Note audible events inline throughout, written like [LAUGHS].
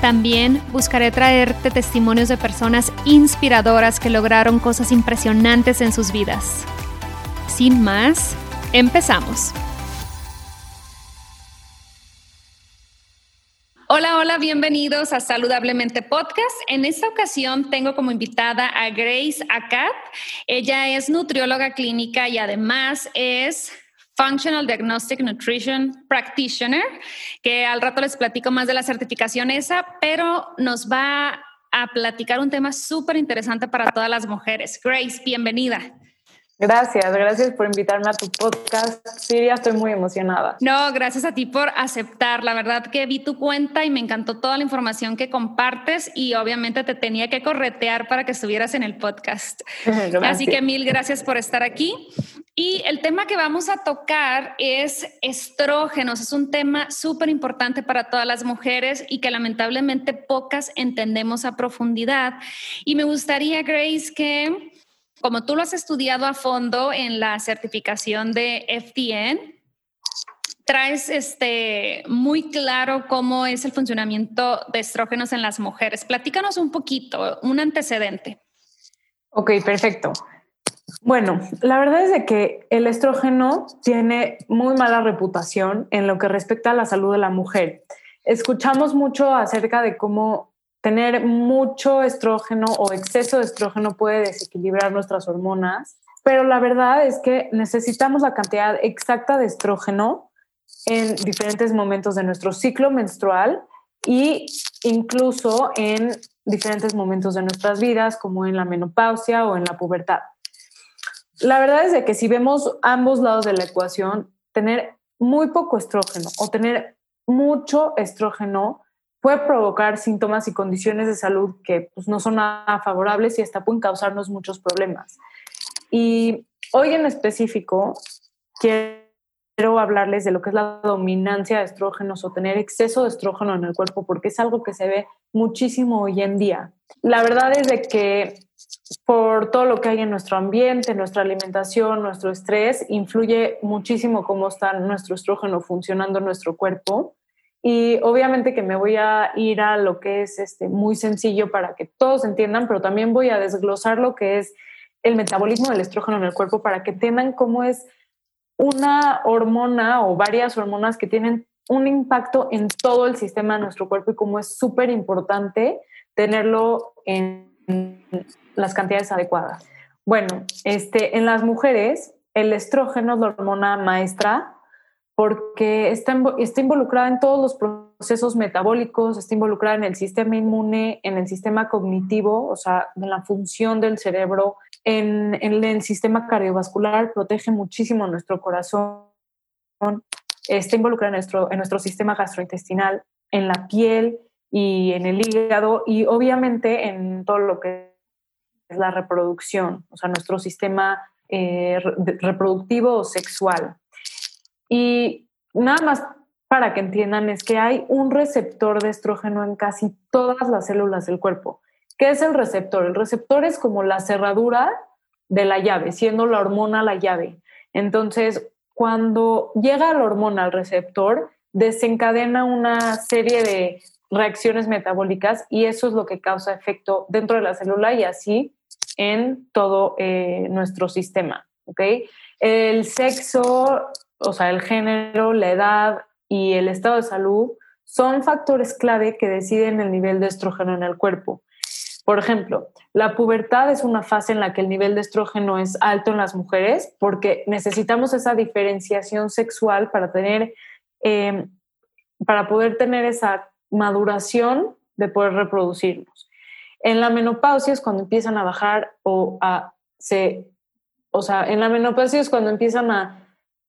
También buscaré traerte testimonios de personas inspiradoras que lograron cosas impresionantes en sus vidas. Sin más, empezamos. Hola, hola, bienvenidos a Saludablemente Podcast. En esta ocasión tengo como invitada a Grace Akat. Ella es nutrióloga clínica y además es Functional Diagnostic Nutrition Practitioner, que al rato les platico más de la certificación esa, pero nos va a platicar un tema súper interesante para todas las mujeres. Grace, bienvenida. Gracias, gracias por invitarme a tu podcast. Siria, estoy muy emocionada. No, gracias a ti por aceptar. La verdad que vi tu cuenta y me encantó toda la información que compartes y obviamente te tenía que corretear para que estuvieras en el podcast. [LAUGHS] Así que mil gracias por estar aquí. Y el tema que vamos a tocar es estrógenos. Es un tema súper importante para todas las mujeres y que lamentablemente pocas entendemos a profundidad. Y me gustaría, Grace, que como tú lo has estudiado a fondo en la certificación de FDN, traes este muy claro cómo es el funcionamiento de estrógenos en las mujeres. Platícanos un poquito, un antecedente. Ok, perfecto. Bueno, la verdad es de que el estrógeno tiene muy mala reputación en lo que respecta a la salud de la mujer. Escuchamos mucho acerca de cómo tener mucho estrógeno o exceso de estrógeno puede desequilibrar nuestras hormonas, pero la verdad es que necesitamos la cantidad exacta de estrógeno en diferentes momentos de nuestro ciclo menstrual y incluso en diferentes momentos de nuestras vidas, como en la menopausia o en la pubertad. La verdad es de que si vemos ambos lados de la ecuación, tener muy poco estrógeno o tener mucho estrógeno puede provocar síntomas y condiciones de salud que pues, no son nada favorables y hasta pueden causarnos muchos problemas. Y hoy en específico quiero hablarles de lo que es la dominancia de estrógenos o tener exceso de estrógeno en el cuerpo, porque es algo que se ve muchísimo hoy en día. La verdad es de que por todo lo que hay en nuestro ambiente, nuestra alimentación, nuestro estrés, influye muchísimo cómo está nuestro estrógeno funcionando en nuestro cuerpo. Y obviamente que me voy a ir a lo que es este, muy sencillo para que todos entiendan, pero también voy a desglosar lo que es el metabolismo del estrógeno en el cuerpo para que entiendan cómo es una hormona o varias hormonas que tienen un impacto en todo el sistema de nuestro cuerpo y cómo es súper importante tenerlo en las cantidades adecuadas. Bueno, este, en las mujeres, el estrógeno es la hormona maestra porque está, está involucrada en todos los procesos metabólicos, está involucrada en el sistema inmune, en el sistema cognitivo, o sea, en la función del cerebro, en, en el sistema cardiovascular, protege muchísimo nuestro corazón, está involucrada en nuestro, en nuestro sistema gastrointestinal, en la piel y en el hígado y obviamente en todo lo que es la reproducción, o sea, nuestro sistema eh, reproductivo o sexual. Y nada más para que entiendan es que hay un receptor de estrógeno en casi todas las células del cuerpo. ¿Qué es el receptor? El receptor es como la cerradura de la llave, siendo la hormona la llave. Entonces, cuando llega la hormona al receptor, desencadena una serie de reacciones metabólicas y eso es lo que causa efecto dentro de la célula y así en todo eh, nuestro sistema. ¿okay? El sexo o sea, el género, la edad y el estado de salud son factores clave que deciden el nivel de estrógeno en el cuerpo. Por ejemplo, la pubertad es una fase en la que el nivel de estrógeno es alto en las mujeres porque necesitamos esa diferenciación sexual para tener em, para poder tener esa maduración de poder reproducirnos. En la menopausia es cuando empiezan a bajar o a se, o sea, en la menopausia es cuando empiezan a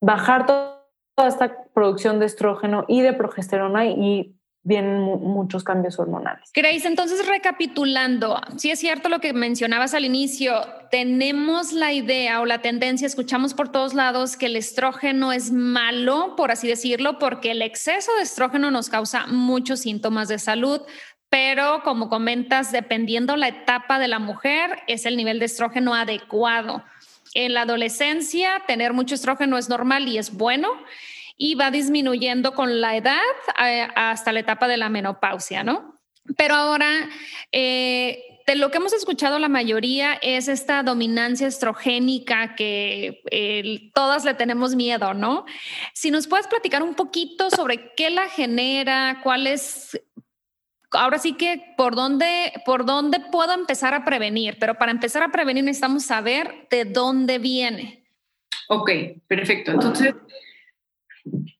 bajar toda esta producción de estrógeno y de progesterona y vienen muchos cambios hormonales. Grace, entonces recapitulando, si es cierto lo que mencionabas al inicio, tenemos la idea o la tendencia, escuchamos por todos lados que el estrógeno es malo, por así decirlo, porque el exceso de estrógeno nos causa muchos síntomas de salud, pero como comentas, dependiendo la etapa de la mujer, es el nivel de estrógeno adecuado. En la adolescencia, tener mucho estrógeno es normal y es bueno y va disminuyendo con la edad eh, hasta la etapa de la menopausia, ¿no? Pero ahora, eh, de lo que hemos escuchado la mayoría es esta dominancia estrogénica que todas le tenemos miedo, ¿no? Si nos puedes platicar un poquito sobre qué la genera, cuál es, ahora sí que por dónde, por dónde puedo empezar a prevenir, pero para empezar a prevenir necesitamos saber de dónde viene. Ok, perfecto. Entonces,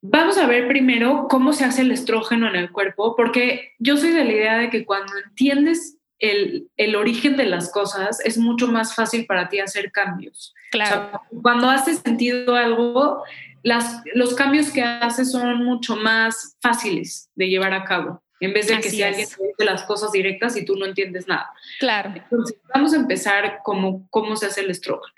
Vamos a ver primero cómo se hace el estrógeno en el cuerpo, porque yo soy de la idea de que cuando entiendes el, origen de las cosas, es mucho más fácil para ti hacer cambios. Claro. cuando hace sentido algo, las, los cambios que haces son mucho más fáciles de llevar a cabo, en vez de que si alguien te dice las cosas directas y tú no entiendes nada. Claro. Entonces, vamos a empezar como cómo se hace el estrógeno.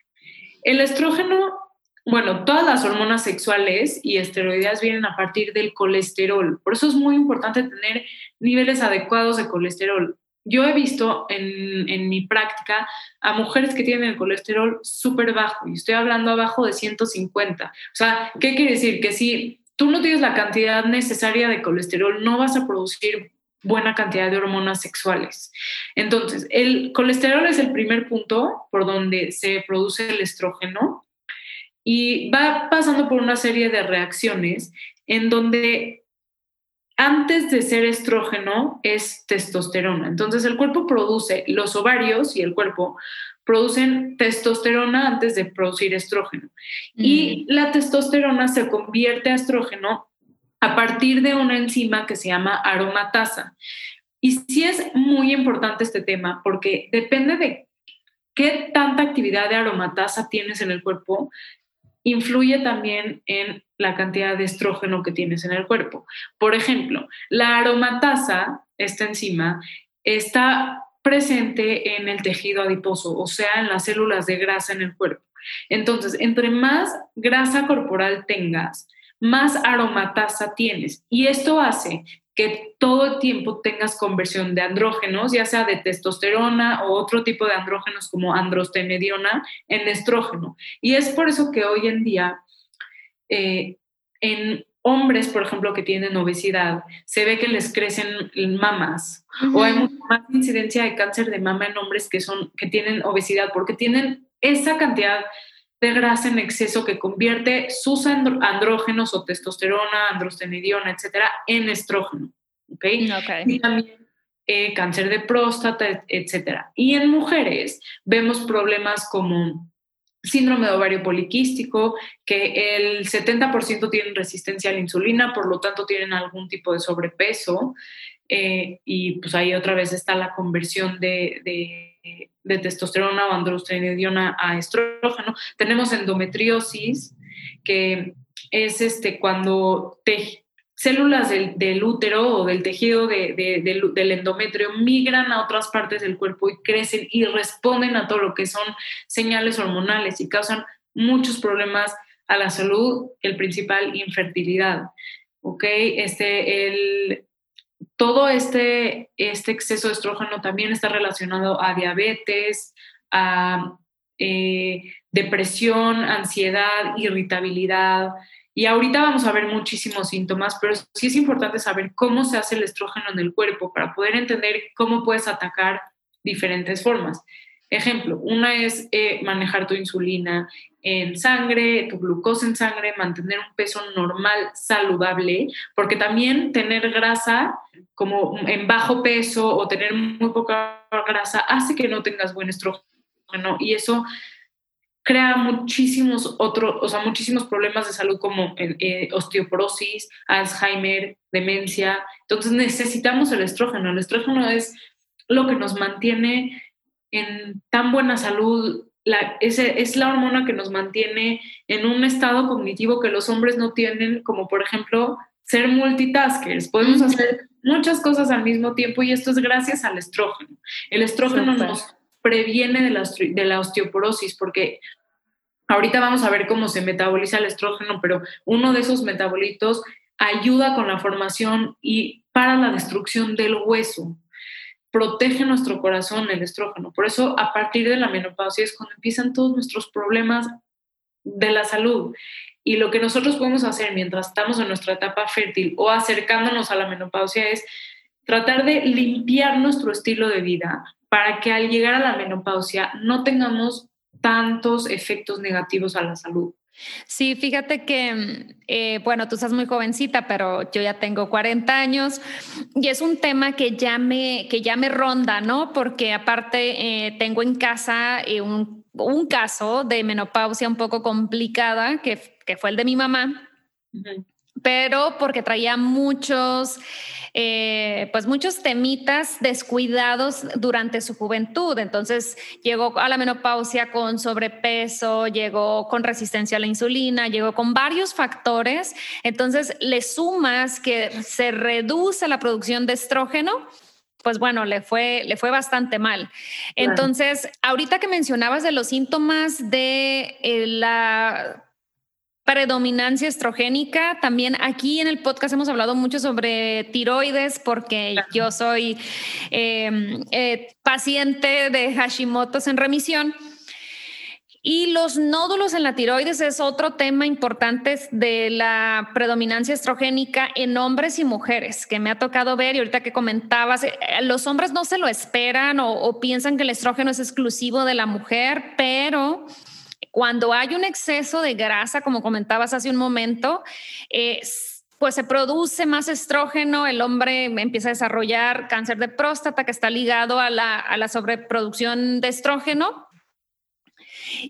El estrógeno bueno, todas las hormonas sexuales y esteroides vienen a partir del colesterol. Por eso es muy importante tener niveles adecuados de colesterol. Yo he visto en, mi práctica a mujeres que tienen el colesterol súper bajo, y estoy hablando abajo de 150. O sea, ¿qué quiere decir? Que si tú no tienes la cantidad necesaria de colesterol, no vas a producir buena cantidad de hormonas sexuales. Entonces, el colesterol es el primer punto por donde se produce el estrógeno y va pasando por una serie de reacciones en donde antes de ser estrógeno es testosterona. Entonces el cuerpo produce, los ovarios y el cuerpo producen testosterona antes de producir estrógeno. Y la testosterona se convierte a estrógeno a partir de una enzima que se llama aromatasa. Y sí es muy importante este tema porque depende de qué tanta actividad de aromatasa tienes en el cuerpo, influye también en la cantidad de estrógeno que tienes en el cuerpo. Por ejemplo, la aromatasa, esta enzima, está presente en el tejido adiposo, o sea, en las células de grasa en el cuerpo. Entonces, entre más grasa corporal tengas, más aromatasa tienes. Y esto hace que todo el tiempo tengas conversión de andrógenos, ya sea de testosterona o otro tipo de andrógenos como androstenediona, en estrógeno. Y es por eso que hoy en día eh, en hombres, por ejemplo, que tienen obesidad, se ve que les crecen mamas o hay mucha más incidencia de cáncer de mama en hombres que, son, que tienen obesidad porque tienen esa cantidad de grasa en exceso que convierte sus andrógenos o testosterona, androstenediona, etcétera, en estrógeno. ¿Ok? Y también eh, cáncer de próstata, etcétera. Y en mujeres vemos problemas como síndrome de ovario poliquístico, que el 70% tienen resistencia a la insulina, por lo tanto tienen algún tipo de sobrepeso. Eh, y pues ahí otra vez está la conversión de de testosterona o androstenediona a estrógeno. Tenemos endometriosis, que es este, cuando células del, útero o del tejido del, endometrio migran a otras partes del cuerpo y crecen y responden a todo lo que son señales hormonales y causan muchos problemas a la salud, el principal, infertilidad. ¿Ok? Este, el, todo este, este exceso de estrógeno también está relacionado a diabetes, a eh, depresión, ansiedad, irritabilidad. Y ahorita vamos a ver muchísimos síntomas, pero sí es importante saber cómo se hace el estrógeno en el cuerpo para poder entender cómo puedes atacar diferentes formas. Ejemplo, una es eh, manejar tu insulina en sangre, tu glucosa en sangre, mantener un peso normal, saludable, porque también tener grasa como en bajo peso o tener muy poca grasa hace que no tengas buen estrógeno y eso crea muchísimos otros, o sea, muchísimos problemas de salud como eh, osteoporosis, Alzheimer, demencia. Entonces necesitamos el estrógeno. El estrógeno es lo que nos mantiene en tan buena salud. La, es la hormona que nos mantiene en un estado cognitivo que los hombres no tienen, como por ejemplo ser multitaskers. Podemos hacer muchas cosas al mismo tiempo y esto es gracias al estrógeno. El estrógeno nos previene de la, de la osteoporosis porque ahorita vamos a ver cómo se metaboliza el estrógeno, pero uno de esos metabolitos ayuda con la formación y para la destrucción del hueso. Protege nuestro corazón el estrógeno. Por eso, a partir de la menopausia es cuando empiezan todos nuestros problemas de la salud. Y lo que nosotros podemos hacer mientras estamos en nuestra etapa fértil o acercándonos a la menopausia es tratar de limpiar nuestro estilo de vida para que al llegar a la menopausia no tengamos tantos efectos negativos a la salud. Sí, fíjate que, eh, bueno, tú estás muy jovencita, pero yo ya tengo 40 años y es un tema que ya me, que ya me ronda, ¿no? Porque aparte eh, tengo en casa eh, un, un, caso de menopausia un poco complicada, que, que fue el de mi mamá, pero porque traía muchos eh, pues muchos temitas descuidados durante su juventud. Entonces llegó a la menopausia con sobrepeso, llegó con resistencia a la insulina, llegó con varios factores. Entonces le sumas que se reduce la producción de estrógeno pues bueno, le fue, le fue bastante mal. Entonces, ahorita que mencionabas de los síntomas de eh, la predominancia estrogénica. También aquí en el podcast hemos hablado mucho sobre tiroides porque yo soy em, eh, paciente de Hashimoto's en remisión. Y los nódulos en la tiroides es otro tema importante de la predominancia estrogénica en hombres y mujeres que me ha tocado ver y ahorita que comentabas, eh, los hombres no se lo esperan o, o piensan que el estrógeno es exclusivo de la mujer, pero cuando hay un exceso de grasa, como comentabas hace un momento, pues se produce más estrógeno, el hombre empieza a desarrollar cáncer de próstata que está ligado a la, a la sobreproducción de estrógeno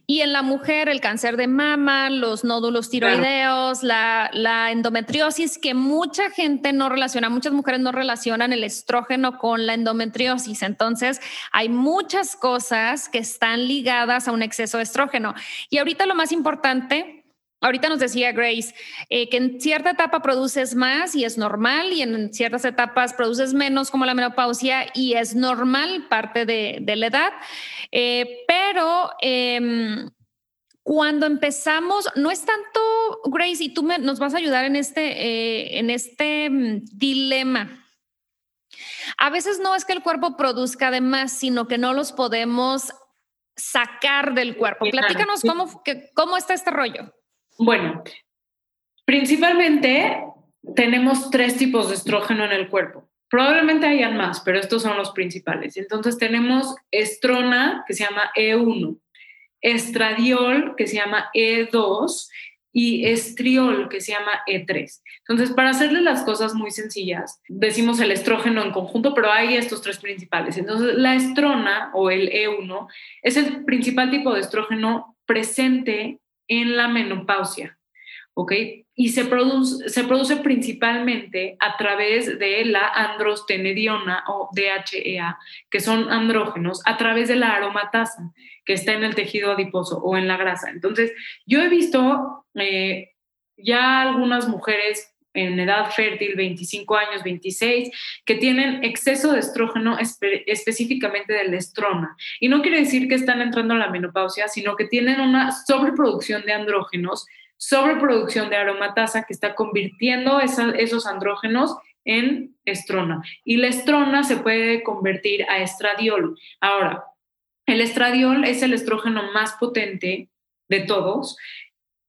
y en la mujer, el cáncer de mama, los nódulos tiroideos, la, la, endometriosis, que mucha gente no relaciona, muchas mujeres no relacionan el estrógeno con la endometriosis. Entonces, hay muchas cosas que están ligadas a un exceso de estrógeno. Y ahorita lo más importante Ahorita nos decía Grace eh, que en cierta etapa produces más y es normal y en ciertas etapas produces menos como la menopausia y es normal parte de, de la edad. Eh, pero em, cuando empezamos, no es tanto, Grace, y tú nos vas a ayudar en este, eh, en este mm, dilema. A veces no es que el cuerpo produzca de más, sino que no los podemos sacar del cuerpo. Platícanos cómo, cómo está este rollo. Bueno, principalmente tenemos tres tipos de estrógeno en el cuerpo. Probablemente hayan más, pero estos son los principales. Entonces tenemos estrona, que se llama E1, estradiol, que se llama E2, y estriol, que se llama E3. Entonces, para hacerle las cosas muy sencillas, decimos el estrógeno en conjunto, pero hay estos tres principales. Entonces, la estrona o el E1 es el principal tipo de estrógeno presente en la menopausia, ¿ok? Y se produce, se produce principalmente a través de la androstenediona o DHEA, que son andrógenos, a través de la aromatasa, que está en el tejido adiposo o en la grasa. Entonces, yo he visto eh, ya algunas mujeres en edad fértil, 25 años, 26, que tienen exceso de estrógeno específicamente del estrona. Y no quiere decir que están entrando a la menopausia, sino que tienen una sobreproducción de andrógenos, sobreproducción de aromatasa que está convirtiendo esos andrógenos en estrona. Y la estrona se puede convertir a estradiol. Ahora, el estradiol es el estrógeno más potente de todos.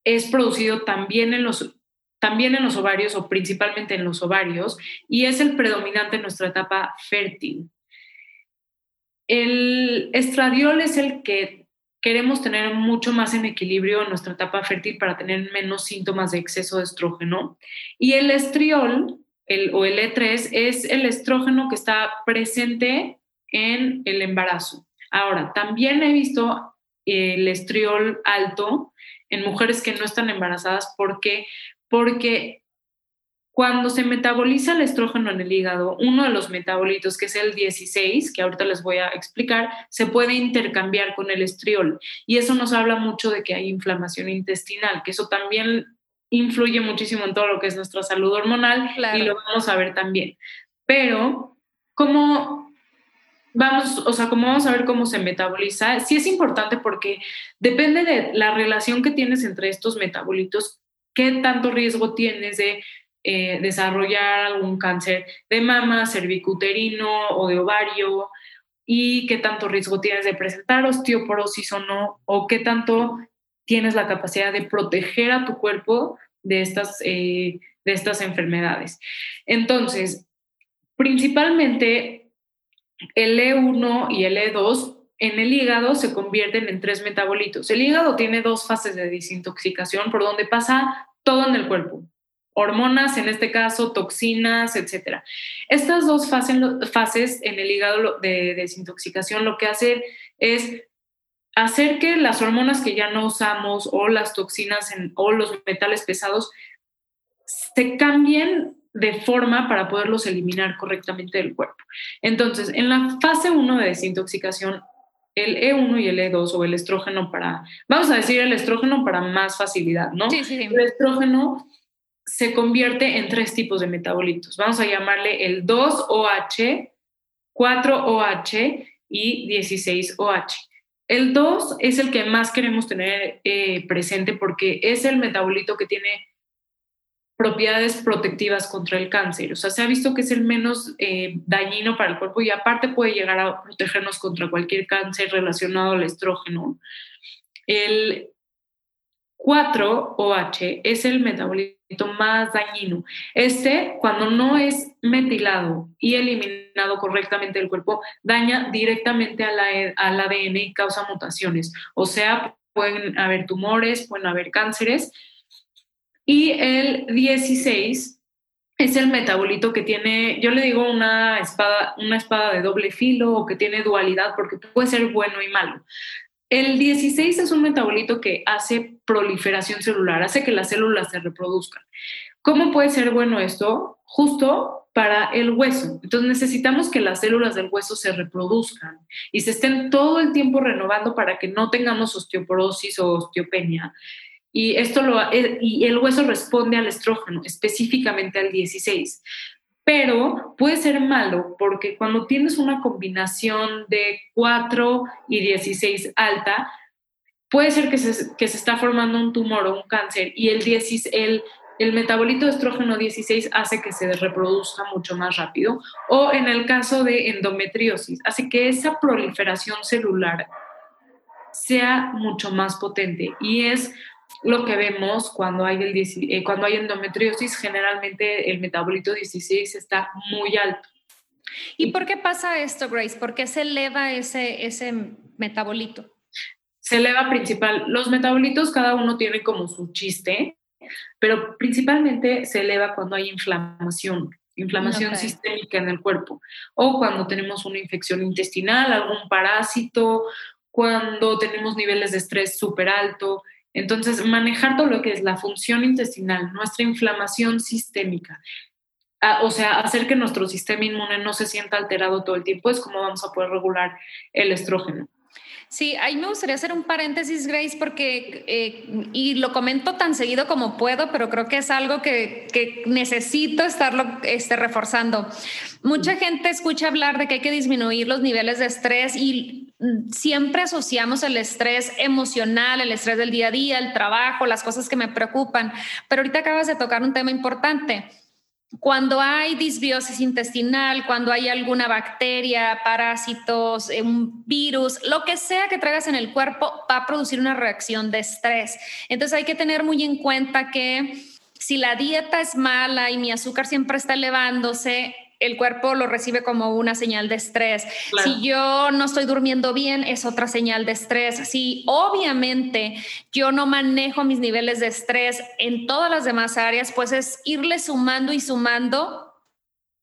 Es producido también en los también en los ovarios o principalmente en los ovarios y es el predominante en nuestra etapa fértil. El estradiol es el que queremos tener mucho más en equilibrio en nuestra etapa fértil para tener menos síntomas de exceso de estrógeno. Y el estriol el, o el E3 es el estrógeno que está presente en el embarazo. Ahora, también he visto el estriol alto en mujeres que no están embarazadas. ¿Por qué? Porque cuando se metaboliza el estrógeno en el hígado, uno de los metabolitos, que es el 16, que ahorita les voy a explicar, se puede intercambiar con el estriol. Y eso nos habla mucho de que hay inflamación intestinal, que eso también influye muchísimo en todo lo que es nuestra salud hormonal y lo vamos a ver también. Pero, ¿cómo vamos, o sea, cómo vamos a ver cómo se metaboliza? Sí es importante porque depende de la relación que tienes entre estos metabolitos, qué tanto riesgo tienes de eh, desarrollar algún cáncer de mama, cervicuterino o de ovario y qué tanto riesgo tienes de presentar osteoporosis o no, o qué tanto tienes la capacidad de proteger a tu cuerpo de estas, eh, de estas enfermedades. Entonces, principalmente el E1 y el E2 en el hígado se convierten en tres metabolitos. El hígado tiene dos fases de desintoxicación por donde pasa todo en el cuerpo hormonas, en este caso toxinas, etc. Estas dos fases, en el hígado de desintoxicación lo que hace es hacer que las hormonas que ya no usamos o las toxinas o los metales pesados se cambien de forma para poderlos eliminar correctamente del cuerpo. Entonces, en la fase 1 de desintoxicación, el E1 y el E2 o el estrógeno para, vamos a decir el estrógeno para más facilidad, ¿no? Sí, sí, sí. El estrógeno se convierte en tres tipos de metabolitos. Vamos a llamarle el 2OH, 4OH y 16OH. El 2 es el que más queremos tener eh, presente porque es el metabolito que tiene propiedades protectivas contra el cáncer. O sea, se ha visto que es el menos eh, dañino para el cuerpo y aparte puede llegar a protegernos contra cualquier cáncer relacionado al estrógeno. El 4OH es el metabolito más dañino. Este, cuando no es metilado y eliminado correctamente del cuerpo, daña directamente al ADN y causa mutaciones. O sea, pueden haber tumores, pueden haber cánceres. Y el 16 es el metabolito que tiene, yo le digo una espada, una espada de doble filo o que tiene dualidad porque puede ser bueno y malo. El 16 es un metabolito que hace proliferación celular, hace que las células se reproduzcan. ¿Cómo puede ser bueno esto? Justo para el hueso. Entonces necesitamos que las células del hueso se reproduzcan y se estén todo el tiempo renovando para que no tengamos osteoporosis o osteopenia. Y, esto lo, eh, y el hueso responde al estrógeno, específicamente al 16 pero puede ser malo porque cuando tienes una combinación de 4 y 16 alta, puede ser que se, que se está formando un tumor o un cáncer y el, 10, el, el metabolito de estrógeno 16 hace que se reproduzca mucho más rápido. O en el caso de endometriosis, hace que esa proliferación celular sea mucho más potente y es lo que vemos cuando hay, el, eh, cuando hay endometriosis, generalmente el metabolito 16 está muy alto. ¿Y por qué pasa esto, Grace? ¿Por qué se eleva ese, ese metabolito? Se eleva principal. Los metabolitos cada uno tiene como su chiste, pero principalmente se eleva cuando hay inflamación, inflamación sistémica en el cuerpo, o cuando tenemos una infección intestinal, algún parásito, cuando tenemos niveles de estrés súper alto, entonces, manejar todo lo que es la función intestinal, nuestra inflamación sistémica, o sea, hacer que nuestro sistema inmune no se sienta alterado todo el tiempo, es como vamos a poder regular el estrógeno. Sí, ahí me gustaría hacer un paréntesis, Grace, porque, eh, y lo comento tan seguido como puedo, pero creo que es algo que, que necesito estarlo este, reforzando. Mucha gente escucha hablar de que hay que disminuir los niveles de estrés y siempre asociamos el estrés emocional, el estrés del día a día, el trabajo, las cosas que me preocupan, pero ahorita acabas de tocar un tema importante cuando hay disbiosis intestinal, cuando hay alguna bacteria, parásitos, eh, un virus, lo que sea que traigas en el cuerpo, va a producir una reacción de estrés. Entonces hay que tener muy en cuenta que si la dieta es mala y mi azúcar siempre está elevándose, el cuerpo lo recibe como una señal de estrés. Si yo no estoy durmiendo bien, es otra señal de estrés. Si obviamente yo no manejo mis niveles de estrés en todas las demás áreas, pues es irle sumando y sumando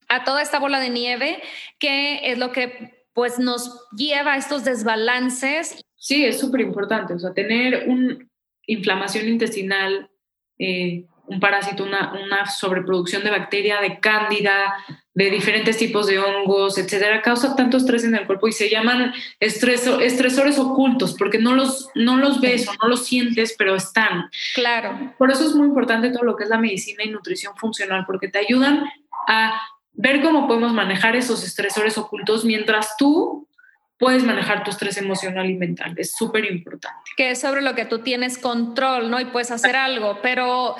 a toda esta bola de nieve, que es lo que pues nos lleva a estos desbalances Sí, es súper importante. O sea, tener una inflamación intestinal, eh, un parásito, una, una, sobreproducción de bacteria, de cándida, de diferentes tipos de hongos, etcétera, causa tanto estrés en el cuerpo y se llaman estresores ocultos porque no los, no los ves o no los sientes, pero están. Claro. Por eso es muy importante todo lo que es la medicina y nutrición funcional, porque te ayudan a ver cómo podemos manejar esos estresores ocultos mientras tú puedes manejar tu estrés emocional y mental. Es súper importante. Que es sobre lo que tú tienes control, ¿no? Y puedes hacer algo, pero...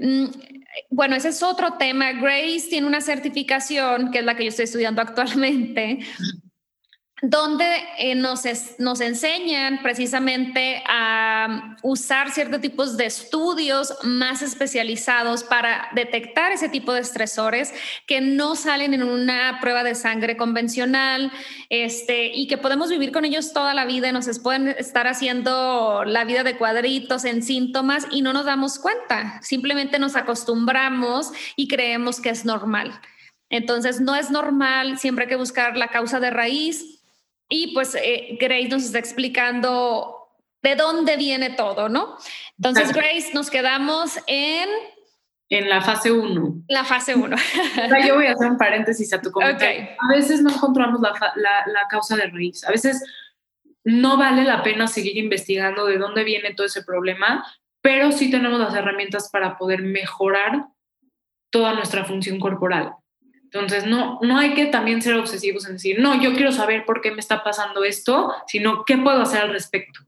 Mm, bueno, ese es otro tema. Grace tiene una certificación, que es la que yo estoy estudiando [LAUGHS] actualmente, donde eh, nos, enseñan precisamente a usar ciertos tipos de estudios más especializados para detectar ese tipo de estresores que no salen en una prueba de sangre convencional este, y que podemos vivir con ellos toda la vida y nos pueden estar haciendo la vida de cuadritos en síntomas y no nos damos cuenta, simplemente nos acostumbramos y creemos que es normal. Entonces, no es normal, siempre hay que buscar la causa de raíz y pues eh, Grace nos está explicando de dónde viene todo, ¿no? Entonces, Grace, nos quedamos en... En la fase 1. La fase 1. [LAUGHS] yo voy a hacer un paréntesis a tu comentario. A veces no encontramos la, la causa de raíz. A veces no vale la pena seguir investigando de dónde viene todo ese problema, pero sí tenemos las herramientas para poder mejorar toda nuestra función corporal. Entonces, no, no hay que también ser obsesivos en decir, no, yo quiero saber por qué me está pasando esto, sino qué puedo hacer al respecto.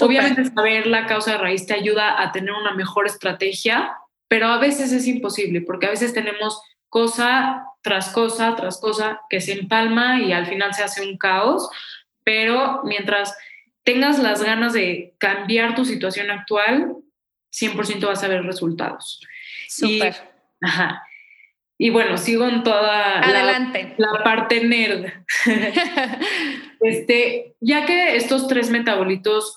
Obviamente saber la causa de raíz te ayuda a tener una mejor estrategia, pero a veces es imposible, porque a veces tenemos cosa tras cosa tras cosa que se empalma y al final se hace un caos, pero mientras tengas las ganas de cambiar tu situación actual, 100% vas a ver resultados. Súper. Ajá. Y bueno, sigo en toda La, parte nerd. [LAUGHS] este, ya que estos tres metabolitos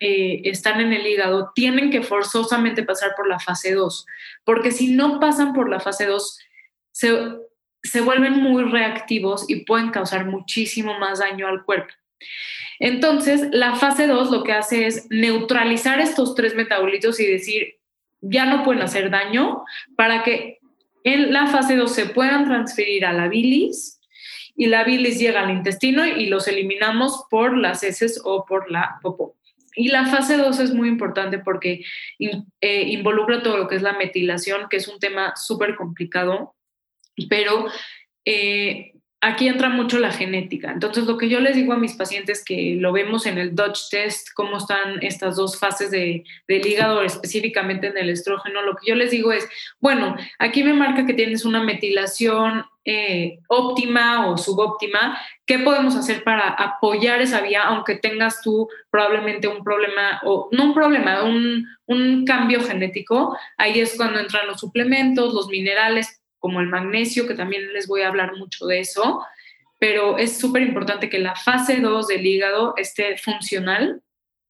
eh, están en el hígado, tienen que forzosamente pasar por la fase 2, porque si no pasan por la fase 2, se, se vuelven muy reactivos y pueden causar muchísimo más daño al cuerpo. Entonces, la fase 2 lo que hace es neutralizar estos tres metabolitos y decir, ya no pueden hacer daño para que en la fase 2 se puedan transferir a la bilis y la bilis llega al intestino y los eliminamos por las heces o por la popó. Y la fase 2 es muy importante porque eh, involucra todo lo que es la metilación, que es un tema súper complicado, pero eh, aquí entra mucho la genética. Entonces, lo que yo les digo a mis pacientes, que lo vemos en el Dutch test, cómo están estas dos fases de, del hígado, específicamente en el estrógeno, lo que yo les digo es, bueno, aquí me marca que tienes una metilación eh, óptima o subóptima, ¿qué podemos hacer para apoyar esa vía, aunque tengas tú probablemente un problema, o no un problema, un cambio genético? Ahí es cuando entran los suplementos, los minerales, como el magnesio, que también les voy a hablar mucho de eso, pero es súper importante que la fase 2 del hígado esté funcional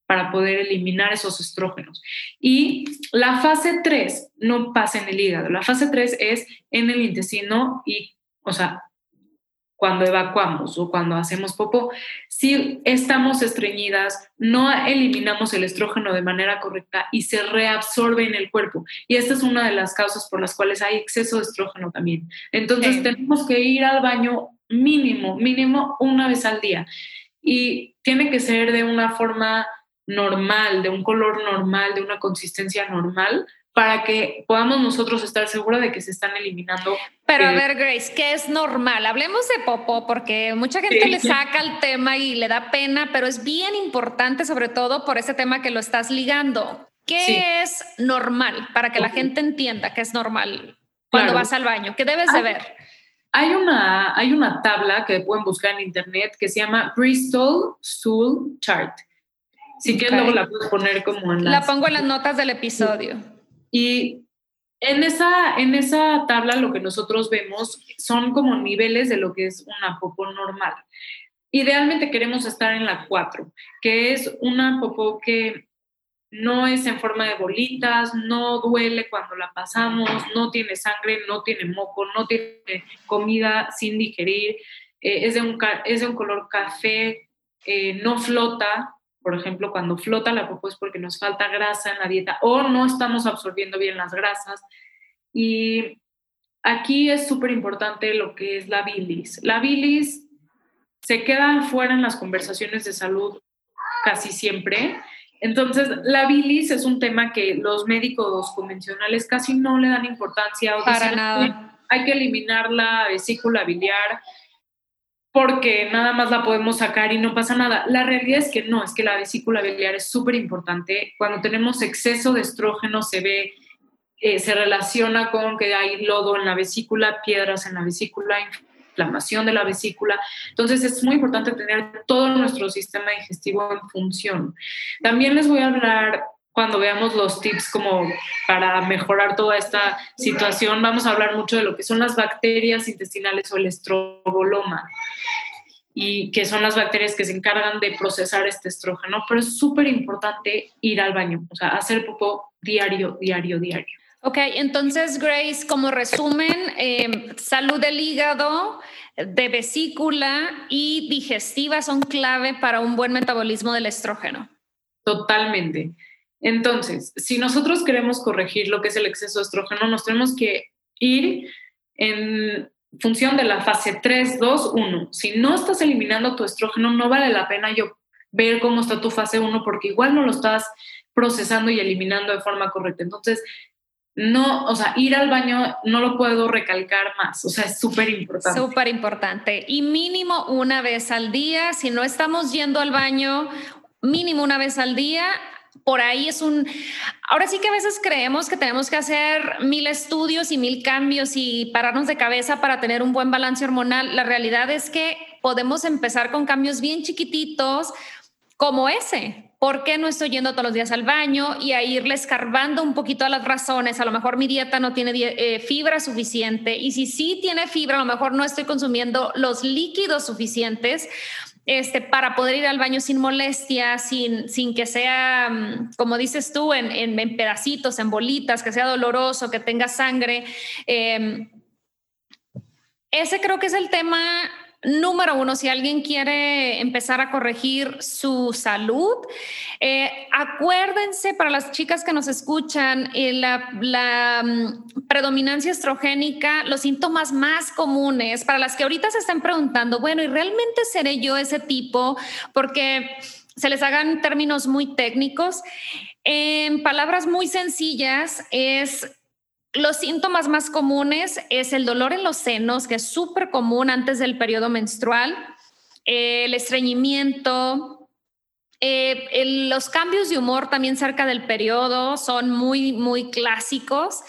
para poder eliminar esos estrógenos. Y la fase 3 no pasa en el hígado, la fase 3 es en el intestino y, o sea, cuando evacuamos o cuando hacemos popó, si estamos estreñidas, no eliminamos el estrógeno de manera correcta y se reabsorbe en el cuerpo. Y esta es una de las causas por las cuales hay exceso de estrógeno también. Entonces tenemos que ir al baño mínimo, mínimo una vez al día. Y tiene que ser de una forma normal, de un color normal, de una consistencia normal, para que podamos nosotros estar seguros de que se están eliminando. Pero a eh, ver, Grace, ¿qué es normal? Hablemos de popó, porque mucha gente le saca el tema y le da pena, pero es bien importante, sobre todo por ese tema que lo estás ligando. ¿Qué es normal? Para que la gente entienda que es normal cuando vas al baño. ¿Qué debes de ver? Hay una, hay una tabla que pueden buscar en internet que se llama Bristol Stool Chart. Si quieres, luego la puedes poner como en La pongo en las notas del episodio. Y en esa, en esa tabla lo que nosotros vemos son como niveles de lo que es una popó normal. Idealmente queremos estar en la 4, que es una popó que no es en forma de bolitas, no duele cuando la pasamos, no tiene sangre, no tiene moco, no tiene comida sin digerir, eh, es, de un, es de un color café eh, no flota, por ejemplo, cuando flota la popó es porque nos falta grasa en la dieta o no estamos absorbiendo bien las grasas. Y aquí es súper importante lo que es la bilis. La bilis se queda fuera en las conversaciones de salud casi siempre. Entonces, la bilis es un tema que los médicos convencionales casi no le dan importancia. O Para nada. Hay que eliminar la vesícula biliar porque nada más la podemos sacar y no pasa nada. La realidad es que no, es que la vesícula biliar es súper importante. Cuando tenemos exceso de estrógeno se ve, eh, se relaciona con que hay lodo en la vesícula, piedras en la vesícula, inflamación de la vesícula. Entonces es muy importante tener todo nuestro sistema digestivo en función. También les voy a hablar cuando veamos los tips como para mejorar toda esta situación, vamos a hablar mucho de lo que son las bacterias intestinales o el estroboloma y que son las bacterias que se encargan de procesar este estrógeno, pero es súper importante ir al baño, o sea, hacer popó diario, diario, diario. Ok, entonces Grace, como resumen, em, salud del hígado, de vesícula y digestiva son clave para un buen metabolismo del estrógeno. Totalmente. Entonces, si nosotros queremos corregir lo que es el exceso de estrógeno, nos tenemos que ir en función de la fase 3, 2, 1. Si no estás eliminando tu estrógeno, no vale la pena yo ver cómo está tu fase 1 porque igual no lo estás procesando y eliminando de forma correcta. Entonces, no, o sea, ir al baño no lo puedo recalcar más, o sea, es súper importante. Súper importante. Y mínimo una vez al día, si no estamos yendo al baño, mínimo una vez al día, por ahí es un... Ahora sí que a veces creemos que tenemos que hacer mil estudios y mil cambios y pararnos de cabeza para tener un buen balance hormonal. La realidad es que podemos empezar con cambios bien chiquititos como ese, ¿Por qué no estoy yendo todos los días al baño? Y a irle escarbando un poquito a las razones. A lo mejor mi dieta no tiene eh, fibra suficiente. Y si sí tiene fibra, a lo mejor no estoy consumiendo los líquidos suficientes este, para poder ir al baño sin molestia, sin, sin que sea, mm, como dices tú, en, en, pedacitos, en bolitas, que sea doloroso, que tenga sangre. Em, ese creo que es el tema Número uno, si alguien quiere empezar a corregir su salud, eh, acuérdense para las chicas que nos escuchan, eh, la, mm, predominancia estrogénica, los síntomas más comunes, para las que ahorita se están preguntando, bueno, ¿y realmente seré yo ese tipo? Porque se les hagan términos muy técnicos. En palabras muy sencillas, es los síntomas más comunes es el dolor en los senos, que es súper común antes del periodo menstrual, el estreñimiento, eh, los cambios de humor también cerca del periodo son muy, muy clásicos.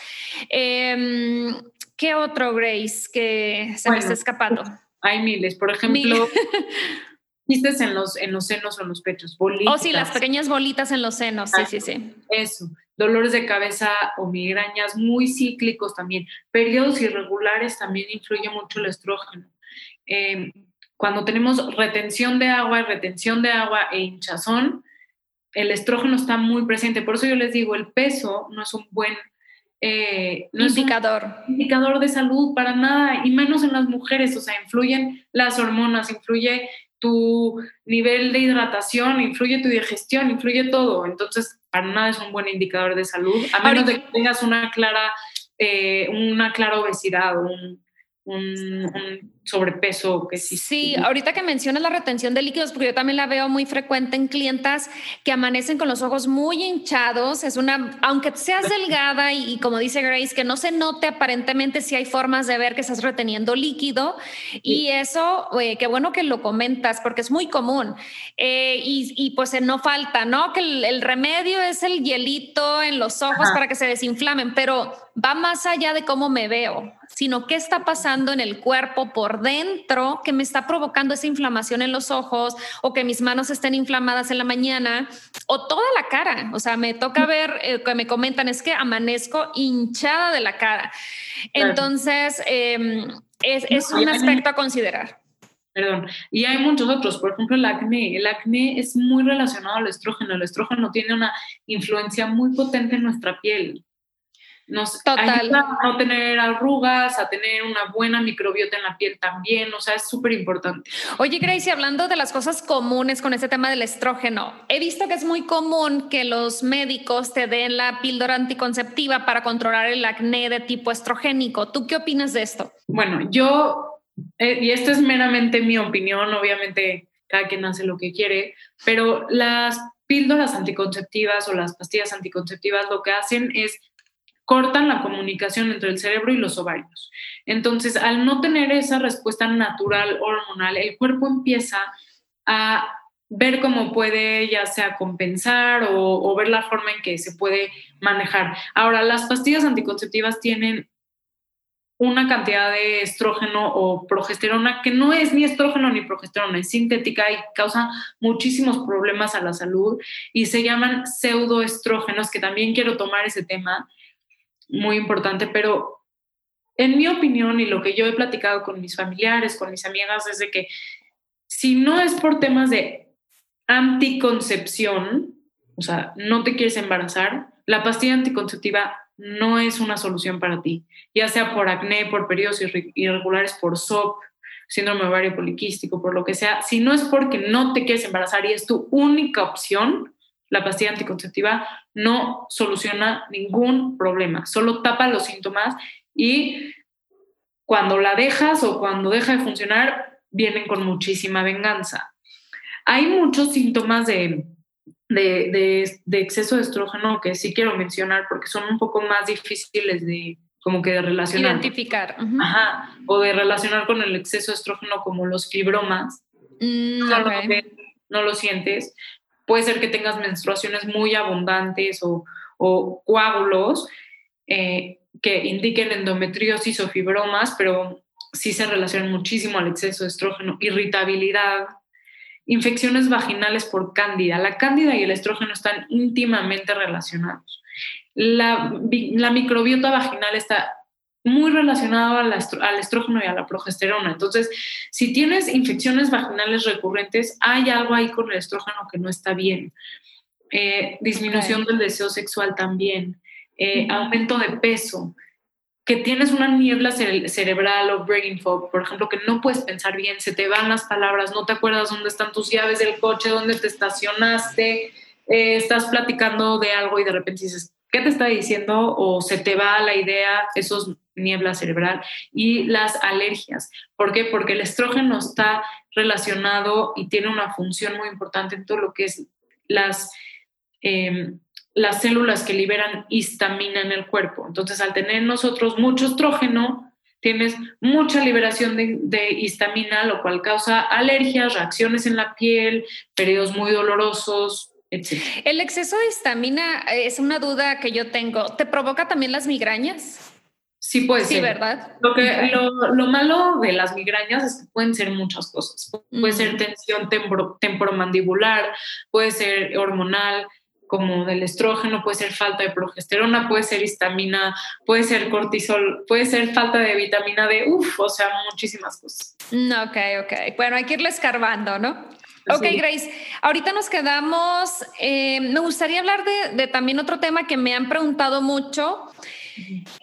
Em, ¿Qué otro, Grace, que se me está escapando? Hay miles. Por ejemplo, [LAUGHS] quistes en los, en los senos o en los pechos, bolitas. Oh, sí, las pequeñas bolitas en los senos, sí, sí, sí. Eso dolores de cabeza o migrañas muy cíclicos también. Periodos irregulares también influye mucho el estrógeno. Em, cuando tenemos retención de agua, retención de agua e hinchazón, el estrógeno está muy presente. Por eso yo les digo, el peso no es un buen eh, indicador. indicador de salud para nada, y menos en las mujeres. O sea, influyen las hormonas, influye tu nivel de hidratación, influye tu digestión, influye todo. Entonces, para nada es un buen indicador de salud, a menos de que tengas una clara, eh, una clara obesidad, un, un, sobrepeso que sí. Sí, ahorita que mencionas la retención de líquidos, porque yo también la veo muy frecuente en clientas que amanecen con los ojos muy hinchados, es una, aunque seas [LAUGHS] delgada y, como dice Grace, que no se note aparentemente si hay formas de ver que estás reteniendo líquido y eso, eh, qué bueno que lo comentas porque es muy común eh, y, pues no falta, ¿no? Que el, remedio es el hielito en los ojos para que se desinflamen, pero va más allá de cómo me veo sino qué está pasando en el cuerpo por dentro que me está provocando esa inflamación en los ojos o que mis manos estén inflamadas en la mañana o toda la cara. O sea, me toca ver eh, que me comentan es que amanezco hinchada de la cara. Entonces, em, es, un aspecto a considerar. Perdón. Y hay muchos otros, por ejemplo, el acné. El acné es muy relacionado al estrógeno. El estrógeno tiene una influencia muy potente en nuestra piel. Nos ayuda a no tener arrugas, a tener una buena microbiota en la piel también, o sea, es súper importante. Oye, Gracie, hablando de las cosas comunes con este tema del estrógeno, he visto que es muy común que los médicos te den la píldora anticonceptiva para controlar el acné de tipo estrogénico. ¿Tú qué opinas de esto? Bueno, yo, eh, y esta es meramente mi opinión, obviamente cada quien hace lo que quiere, pero las píldoras anticonceptivas o las pastillas anticonceptivas lo que hacen es cortan la comunicación entre el cerebro y los ovarios. Entonces, al no tener esa respuesta natural hormonal, el cuerpo empieza a ver cómo puede ya sea compensar o, ver la forma en que se puede manejar. Ahora, las pastillas anticonceptivas tienen una cantidad de estrógeno o progesterona que no es ni estrógeno ni progesterona, es sintética y causa muchísimos problemas a la salud y se llaman pseudoestrógenos, que también quiero tomar ese tema muy importante, pero en mi opinión y lo que yo he platicado con mis familiares, con mis amigas, es de que si no es por temas de anticoncepción, o sea, no te quieres embarazar, la pastilla anticonceptiva no es una solución para ti, ya sea por acné, por periodos irregulares, por SOP, síndrome ovario poliquístico, por lo que sea, si no es porque no te quieres embarazar y es tu única opción, la pastilla anticonceptiva no soluciona ningún problema, solo tapa los síntomas y cuando la dejas o cuando deja de funcionar, vienen con muchísima venganza. Hay muchos síntomas de, de, exceso de estrógeno que sí quiero mencionar porque son un poco más difíciles de como que de relacionar. Identificar. Ajá, o de relacionar con el exceso de estrógeno como los fibromas. Mm, no, lo no lo sientes, Puede ser que tengas menstruaciones muy abundantes o, coágulos eh, que indiquen endometriosis o fibromas, pero sí se relacionan muchísimo al exceso de estrógeno, irritabilidad, infecciones vaginales por cándida. La cándida y el estrógeno están íntimamente relacionados. La, la microbiota vaginal está muy relacionado al, estrógeno y a la progesterona. Entonces, si tienes infecciones vaginales recurrentes, hay algo ahí con el estrógeno que no está bien. Eh, disminución del deseo sexual también, eh, aumento de peso, que tienes una niebla cerebral o brain fog, por ejemplo, que no puedes pensar bien, se te van las palabras, no te acuerdas dónde están tus llaves del coche, dónde te estacionaste, eh, estás platicando de algo y de repente dices, ¿qué te está diciendo? O se te va la idea, esos niebla cerebral y las alergias. ¿Por qué? Porque el estrógeno está relacionado y tiene una función muy importante en todo lo que es las, em, las células que liberan histamina en el cuerpo. Entonces, al tener nosotros mucho estrógeno, tienes mucha liberación de, de, histamina, lo cual causa alergias, reacciones en la piel, periodos muy dolorosos, etc. El exceso de histamina es una duda que yo tengo. ¿Te provoca también las migrañas? Sí, puede sí, ¿verdad? Lo, que, lo, malo de las migrañas es que pueden ser muchas cosas. Puede ser tensión temporomandibular, puede ser hormonal, como del estrógeno, puede ser falta de progesterona, puede ser histamina, puede ser cortisol, puede ser falta de vitamina D, uff, o sea, muchísimas cosas. Mm, ok, ok. Bueno, hay que irle escarbando, ¿no? Ok, Grace, ahorita nos quedamos. Eh, me gustaría hablar de, de, también otro tema que me han preguntado mucho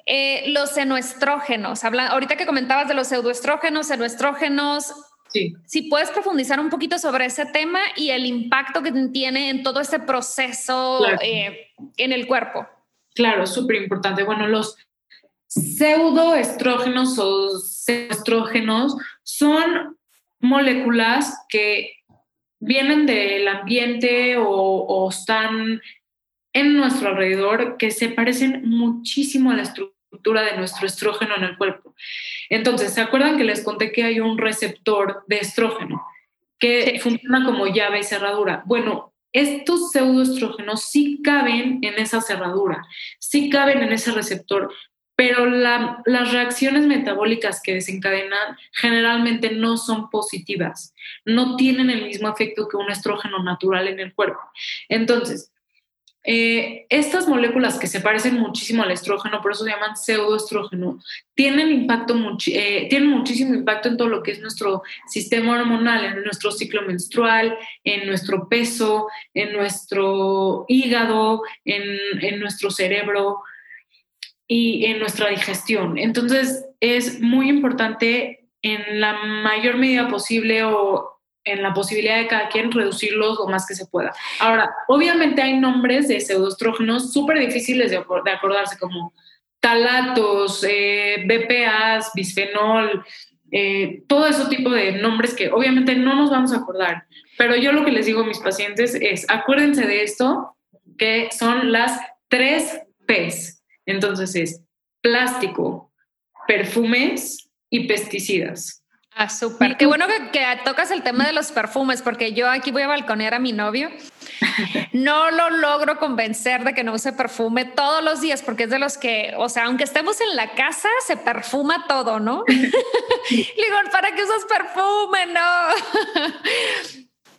eh, los senoestrógenos, habla, ahorita que comentabas de los pseudoestrógenos, senoestrógenos, sí. si puedes profundizar un poquito sobre ese tema y el impacto que tiene en todo este proceso eh, en el cuerpo. Claro, súper importante. Bueno, los pseudoestrógenos o estrógenos son moléculas que vienen del ambiente o, o están en nuestro alrededor que se parecen muchísimo a la estructura de nuestro estrógeno en el cuerpo. Entonces, ¿se acuerdan que les conté que hay un receptor de estrógeno que funciona como llave y cerradura? Bueno, estos pseudoestrógenos sí caben en esa cerradura, sí caben en ese receptor, pero las reacciones metabólicas que desencadenan generalmente no son positivas, no tienen el mismo efecto que un estrógeno natural en el cuerpo. Entonces, eh, estas moléculas que se parecen muchísimo al estrógeno, por eso se llaman pseudoestrógeno, tienen, impacto eh, tienen muchísimo impacto en todo lo que es nuestro sistema hormonal, en nuestro ciclo menstrual, en nuestro peso, en nuestro hígado, en, en nuestro cerebro. y en nuestra digestión. Entonces, es muy importante en la mayor medida posible o en la posibilidad de cada quien reducirlos lo más que se pueda. Ahora, obviamente hay nombres de pseudoestrógenos súper difíciles de, acordarse, como talatos, eh, BPAs, bisfenol, eh, todo ese tipo de nombres que obviamente no nos vamos a acordar. Pero yo lo que les digo a mis pacientes es, acuérdense de esto, que son las tres Ps. Entonces es plástico, perfumes y pesticidas. Ah, súper. Qué bueno que, tocas el tema de los perfumes, porque yo aquí voy a balconear a mi novio. [LAUGHS] No lo logro convencer de que no use perfume todos los días, porque es de los que, o sea, aunque estemos en la casa, se perfuma todo, ¿no? [LAUGHS] Le digo, ¿para qué usas perfume? No.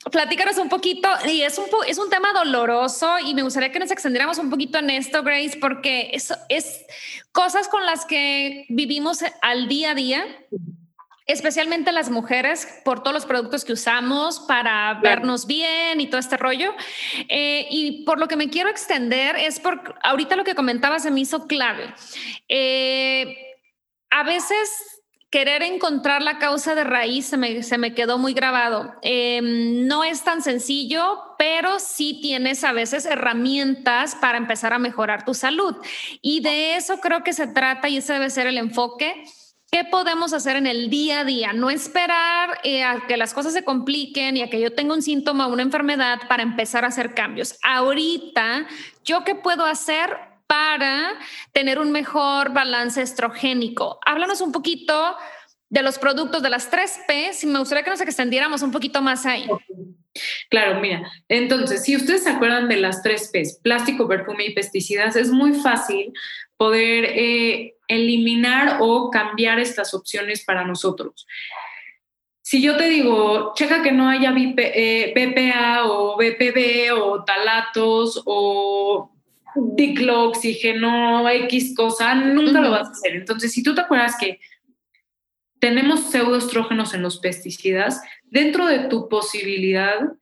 [LAUGHS] Platícanos un poquito, y es un, es un tema doloroso y me gustaría que nos extendiéramos un poquito en esto, Grace, porque eso es cosas con las que vivimos al día a día especialmente las mujeres, por todos los productos que usamos para vernos bien y todo este rollo. Eh, y por lo que me quiero extender es por, ahorita lo que comentabas se me hizo clave. Eh, a veces querer encontrar la causa de raíz se me, se me quedó muy grabado. Em, no es tan sencillo, pero sí tienes a veces herramientas para empezar a mejorar tu salud. Y de eso creo que se trata y ese debe ser el enfoque ¿Qué podemos hacer en el día a día? No esperar eh, a que las cosas se compliquen y a que yo tenga un síntoma una enfermedad para empezar a hacer cambios. Ahorita, ¿yo qué puedo hacer para tener un mejor balance estrogénico? Háblanos un poquito de los productos de las 3P, si me gustaría que nos extendiéramos un poquito más ahí. Claro, mira, entonces, si ustedes se acuerdan de las 3P, plástico, perfume y pesticidas, es muy fácil poder eh, eliminar o cambiar estas opciones para nosotros. Si yo te digo, checa que no haya BPA eh, o BPB o talatos o diclooxígeno, X cosa, nunca lo vas a hacer. Entonces, si tú te acuerdas que tenemos pseudoestrógenos en los pesticidas, dentro de tu posibilidad,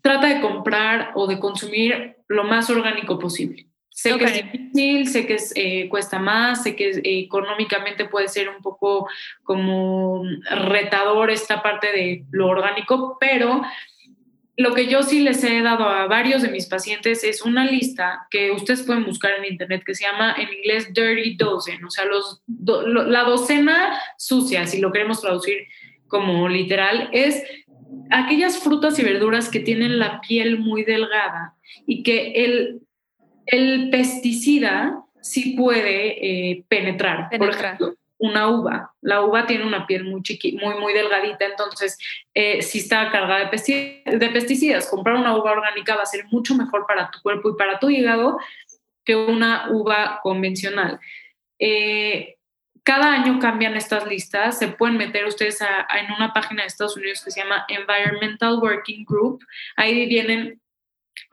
trata de comprar o de consumir lo más orgánico posible. Sé que es difícil, sé que eh, cuesta más, sé que eh, económicamente puede ser un poco como retador esta parte de lo orgánico, pero lo que yo sí les he dado a varios de mis pacientes es una lista que ustedes pueden buscar en internet que se llama en inglés Dirty Dozen, o sea, los, la docena sucia, si lo queremos traducir como literal, es aquellas frutas y verduras que tienen la piel muy delgada y que el el pesticida sí puede eh, penetrar. Por ejemplo, una uva. La uva tiene una piel muy chiqui, muy, muy delgadita, entonces eh, si está cargada de, pesticidas, comprar una uva orgánica va a ser mucho mejor para tu cuerpo y para tu hígado que una uva convencional. Eh, cada año cambian estas listas, se pueden meter ustedes en una página de Estados Unidos que se llama Environmental Working Group, ahí vienen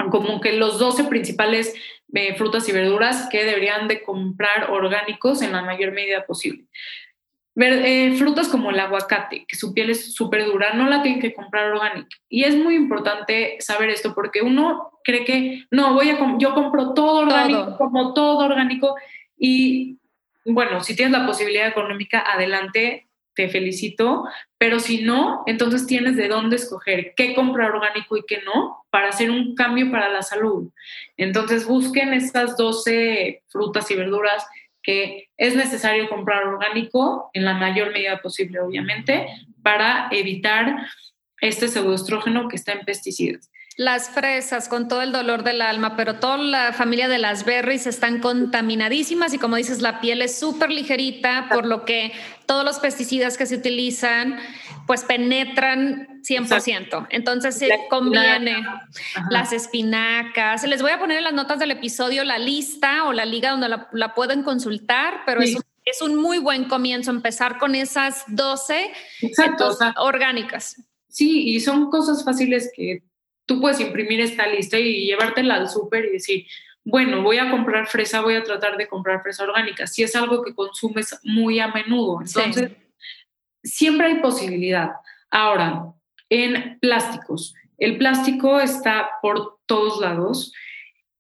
como que los 12 principales eh, frutas y verduras que deberían de comprar orgánicos en la mayor medida posible. Eh, frutas como el aguacate, que su piel es súper dura, no la tienen que comprar orgánica. Y es muy importante saber esto porque uno cree que, no, voy a yo compro todo orgánico, como todo orgánico. Y bueno, si tienes la posibilidad económica, adelante, te felicito, pero si no, entonces tienes de dónde escoger qué comprar orgánico y qué no para hacer un cambio para la salud. Entonces busquen estas 12 frutas y verduras que es necesario comprar orgánico en la mayor medida posible, obviamente, para evitar este pseudoestrógeno que está en pesticidas. Las fresas con todo el dolor del alma, pero toda la familia de las berries están contaminadísimas y como dices, la piel es súper ligerita, por lo que todos los pesticidas que se utilizan pues penetran 100%. Entonces se conviene las espinacas. Les voy a poner en las notas del episodio la lista o la liga donde la, pueden consultar, pero es, un, es, un, muy buen comienzo empezar con esas 12 orgánicas. Sí, y son cosas fáciles que tú puedes imprimir esta lista y llevártela al súper y decir, bueno, voy a comprar fresa, voy a tratar de comprar fresa orgánica, si es algo que consumes muy a menudo. Entonces, siempre hay posibilidad. Ahora, en plásticos, el plástico está por todos lados.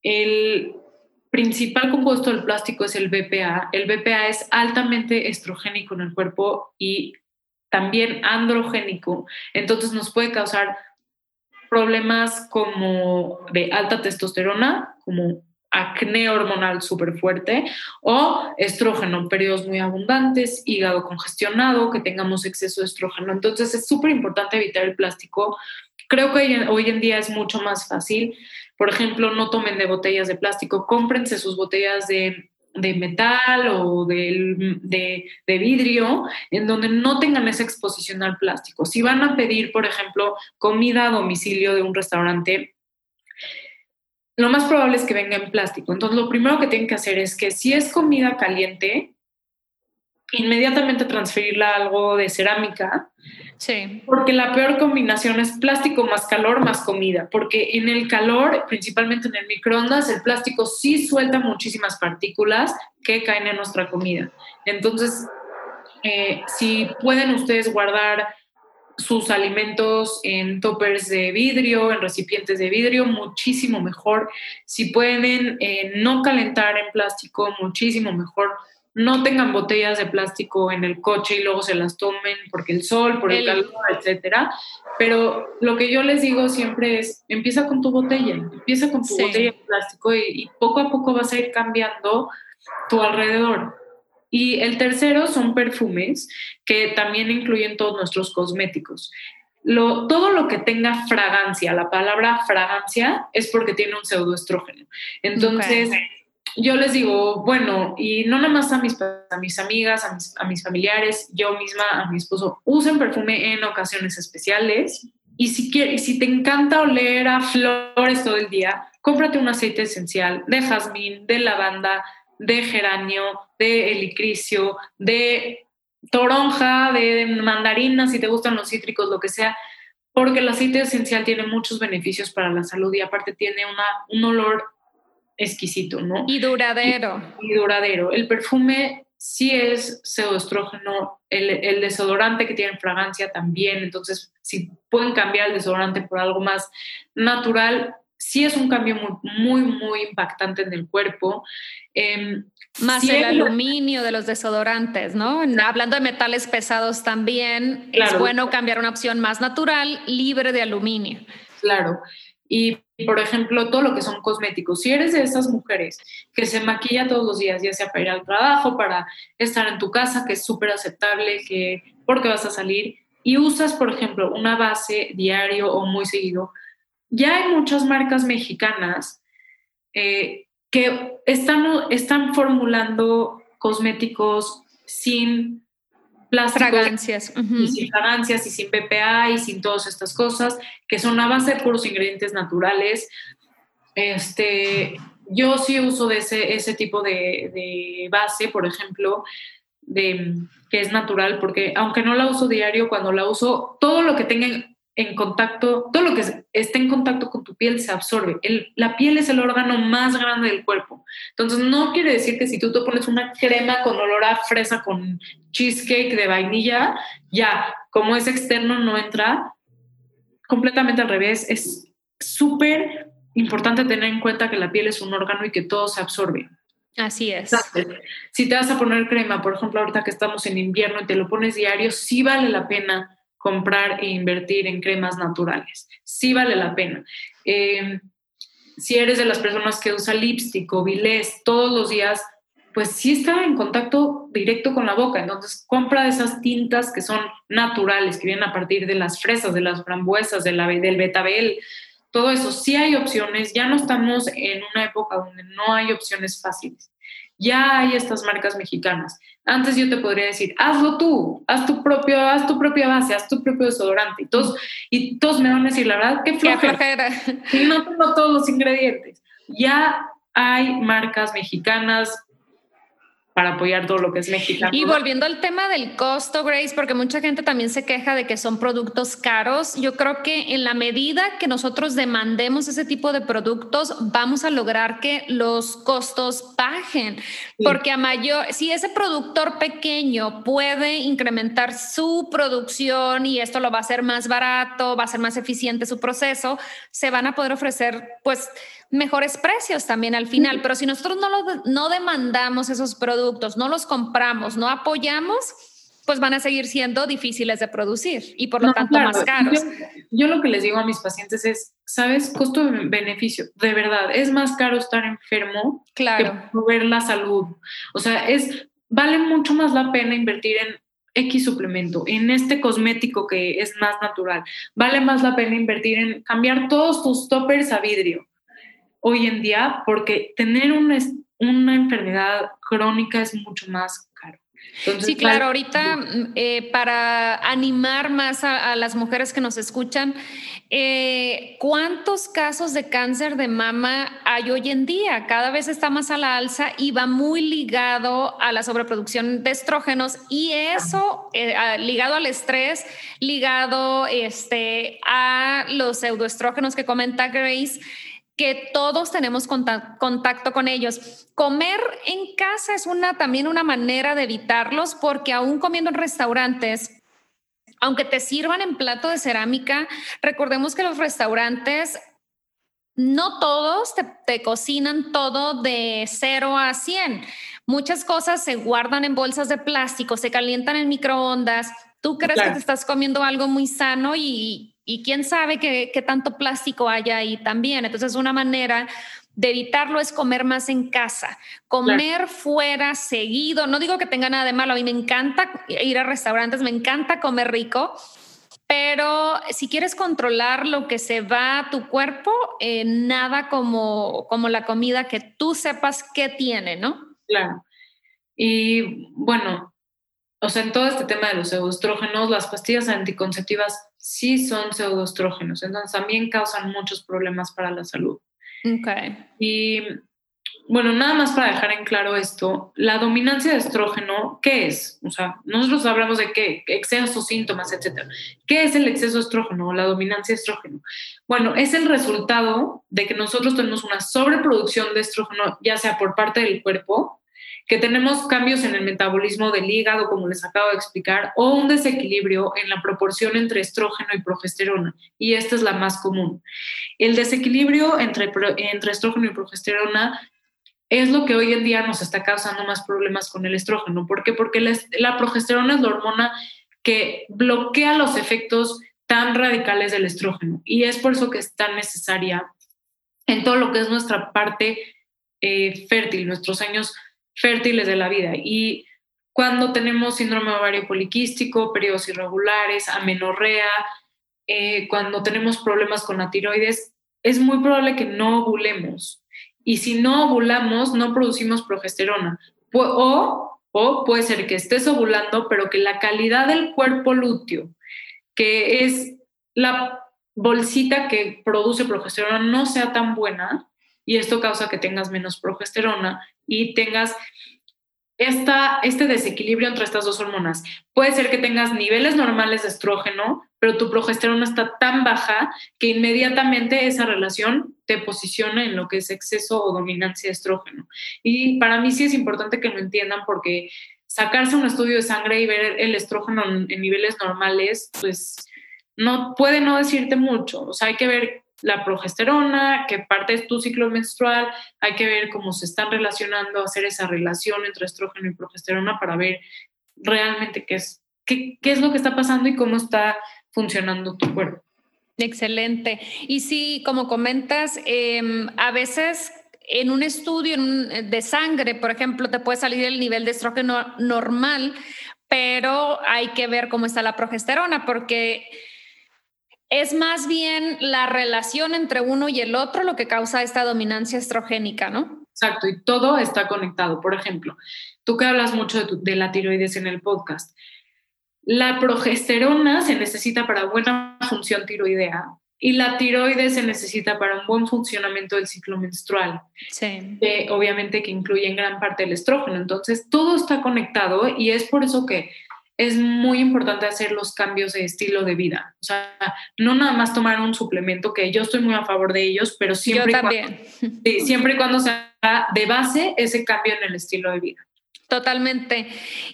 El, principal compuesto del plástico es el BPA. El BPA es altamente estrogénico en el cuerpo y también androgénico. Entonces nos puede causar problemas como de alta testosterona, como acné hormonal súper fuerte o estrógeno, periodos muy abundantes, hígado congestionado, que tengamos exceso de estrógeno. Entonces es súper importante evitar el plástico. Creo que hoy en día es mucho más fácil. Por ejemplo, no tomen de botellas de plástico, cómprense sus botellas de de metal o de, de, vidrio, en donde no tengan esa exposición al plástico. Si van a pedir, por ejemplo, comida a domicilio de un restaurante, lo más probable es que venga en plástico. Entonces, lo primero que tienen que hacer es que si es comida caliente, inmediatamente transferirla a algo de cerámica. Sí. Porque la peor combinación es plástico más calor más comida, porque en el calor, principalmente en el microondas, el plástico sí suelta muchísimas partículas que caen en nuestra comida. Entonces, eh, si pueden ustedes guardar sus alimentos en toppers de vidrio, en recipientes de vidrio, muchísimo mejor. Si pueden eh, no calentar en plástico, muchísimo mejor no tengan botellas de plástico en el coche y luego se las tomen porque el sol, por el, calor, etcétera. Pero lo que yo les digo siempre es, empieza con tu botella, empieza con tu botella de plástico y, poco a poco vas a ir cambiando tu alrededor. Y el tercero son perfumes, que también incluyen todos nuestros cosméticos. Lo, todo lo que tenga fragancia, la palabra fragancia es porque tiene un pseudoestrógeno. Entonces, yo les digo, bueno, y no nada más a mis, a mis amigas, a mis, a mis familiares, yo misma, a mi esposo, usen perfume en ocasiones especiales. Y si, quieres, si te encanta oler a flores todo el día, cómprate un aceite esencial de jazmín, de lavanda, de geranio, de helicricio, de toronja, de mandarina, si te gustan los cítricos, lo que sea, porque el aceite esencial tiene muchos beneficios para la salud y aparte tiene una, un olor exquisito, ¿no? Y duradero. Y, duradero. El perfume sí es pseudoestrógeno, el, el, desodorante que tiene fragancia también, entonces si pueden cambiar el desodorante por algo más natural, sí es un cambio muy, muy, muy impactante en el cuerpo. Em, más el aluminio de los desodorantes, ¿no? Hablando de metales pesados también, es bueno cambiar una opción más natural, libre de aluminio. Claro. Y, por ejemplo, todo lo que son cosméticos. Si eres de esas mujeres que se maquilla todos los días, ya sea para ir al trabajo, para estar en tu casa, que es súper aceptable, que porque vas a salir, y usas, por ejemplo, una base diario o muy seguido, ya hay muchas marcas mexicanas eh, que están, están formulando cosméticos sin fragancias. y sin fragancias y sin BPA y sin todas estas cosas, que son a base de puros ingredientes naturales. Este, yo sí uso de ese, ese tipo de, de base, por ejemplo, de, que es natural, porque aunque no la uso diario, cuando la uso, todo lo que tenga en contacto, todo lo que esté en contacto con tu piel se absorbe. la piel es el órgano más grande del cuerpo. Entonces, no quiere decir que si tú te pones una crema con olor a fresa, con cheesecake de vainilla, ya, como es externo, no entra. Completamente al revés. Es súper importante tener en cuenta que la piel es un órgano y que todo se absorbe. Así es. Si te vas a poner crema, por ejemplo, ahorita que estamos en invierno y te lo pones diario, sí vale la pena comprar e invertir en cremas naturales. Sí vale la pena. Em, si eres de las personas que usa lipstick o bilés todos los días, pues sí está en contacto directo con la boca. Entonces, compra de esas tintas que son naturales, que vienen a partir de las fresas, de las frambuesas, de la, del betabel. Todo eso, sí hay opciones. Ya no estamos en una época donde no hay opciones fáciles. Ya hay estas marcas mexicanas. Antes yo te podría decir, hazlo tú, haz tu propio, haz tu propia base, haz tu propio desodorante. Y todos, y todos me van a decir, la verdad, qué flojera. Y no tengo todos los ingredientes. Ya hay marcas mexicanas para apoyar todo lo que es mexicano. Y volviendo al tema del costo, Grace, porque mucha gente también se queja de que son productos caros, yo creo que en la medida que nosotros demandemos ese tipo de productos, vamos a lograr que los costos bajen, porque a mayor, si ese productor pequeño puede incrementar su producción y esto lo va a hacer más barato, va a ser más eficiente su proceso, se van a poder ofrecer pues mejores precios también al final. Pero si nosotros no, no demandamos esos productos, no los compramos, no apoyamos, pues van a seguir siendo difíciles de producir y por lo tanto más caros. Yo, lo que les digo a mis pacientes es, ¿sabes? Costo-beneficio, de verdad, es más caro estar enfermo claro. que proveer la salud. O sea, es, vale mucho más la pena invertir en X suplemento, en este cosmético que es más natural. Vale más la pena invertir en cambiar todos tus toppers a vidrio hoy en día porque tener una, una enfermedad crónica es mucho más caro. sí, claro, ahorita eh, para animar más a, las mujeres que nos escuchan, eh, ¿cuántos casos de cáncer de mama hay hoy en día? Cada vez está más a la alza y va muy ligado a la sobreproducción de estrógenos y eso eh, ligado al estrés, ligado este, a los pseudoestrógenos que comenta Grace que todos tenemos contacto con ellos. Comer en casa es una también una manera de evitarlos porque aún comiendo en restaurantes aunque te sirvan en plato de cerámica, recordemos que los restaurantes no todos te, cocinan todo de 0 a 100. Muchas cosas se guardan en bolsas de plástico, se calientan en microondas. Tú crees que te estás comiendo algo muy sano y, y quién sabe qué, tanto plástico hay ahí también. Entonces, una manera de evitarlo es comer más en casa, comer fuera seguido. No digo que tenga nada de malo, a mí me encanta ir a restaurantes, me encanta comer rico, pero si quieres controlar lo que se va a tu cuerpo, eh, nada como, como la comida que tú sepas qué tiene, ¿no? Claro. Y bueno, o sea, en todo este tema de los eustrógenos, las pastillas anticonceptivas sí son pseudoestrógenos, entonces también causan muchos problemas para la salud. Okay. Y bueno, nada más para dejar en claro esto, la dominancia de estrógeno, ¿qué es? O sea, nosotros hablamos de qué, exceso, síntomas, etcétera. ¿Qué es el exceso de estrógeno o la dominancia de estrógeno? Bueno, es el resultado de que nosotros tenemos una sobreproducción de estrógeno, ya sea por parte del cuerpo que tenemos cambios en el metabolismo del hígado, como les acabo de explicar, o un desequilibrio en la proporción entre estrógeno y progesterona, y esta es la más común. El desequilibrio entre, entre estrógeno y progesterona es lo que hoy en día nos está causando más problemas con el estrógeno. ¿Por qué? Porque la, progesterona es la hormona que bloquea los efectos tan radicales del estrógeno y es por eso que es tan necesaria en todo lo que es nuestra parte eh, fértil, nuestros años fértiles de la vida. Y cuando tenemos síndrome ovario poliquístico, periodos irregulares, amenorrea, eh, cuando tenemos problemas con la tiroides, es muy probable que no ovulemos. Y si no ovulamos, no producimos progesterona. O, o puede ser que estés ovulando, pero que la calidad del cuerpo lúteo, que es la bolsita que produce progesterona, no sea tan buena y esto causa que tengas menos progesterona y tengas esta, este desequilibrio entre estas dos hormonas. Puede ser que tengas niveles normales de estrógeno, pero tu progesterona está tan baja que inmediatamente esa relación te posiciona en lo que es exceso o dominancia de estrógeno. Y para mí sí es importante que lo entiendan porque sacarse un estudio de sangre y ver el estrógeno en, en niveles normales, pues no puede no decirte mucho. O sea, hay que ver la progesterona, que parte es tu ciclo menstrual, hay que ver cómo se están relacionando, hacer esa relación entre estrógeno y progesterona para ver realmente qué es, qué, es lo que está pasando y cómo está funcionando tu cuerpo. Excelente. Y sí, como comentas, em, a veces en un estudio de sangre, por ejemplo, te puede salir el nivel de estrógeno normal, pero hay que ver cómo está la progesterona, porque es más bien la relación entre uno y el otro lo que causa esta dominancia estrogénica, ¿no? Exacto, y todo está conectado. Por ejemplo, tú que hablas mucho de, la tiroides en el podcast, la progesterona se necesita para buena función tiroidea Y la tiroides se necesita para un buen funcionamiento del ciclo menstrual, sí. que obviamente que incluye en gran parte el estrógeno. Entonces, todo está conectado y es por eso que es muy importante hacer los cambios de estilo de vida. O sea, no nada más tomar un suplemento, que yo estoy muy a favor de ellos, pero siempre, también. Cuando, sí, siempre y cuando sea de base ese cambio en el estilo de vida. Totalmente.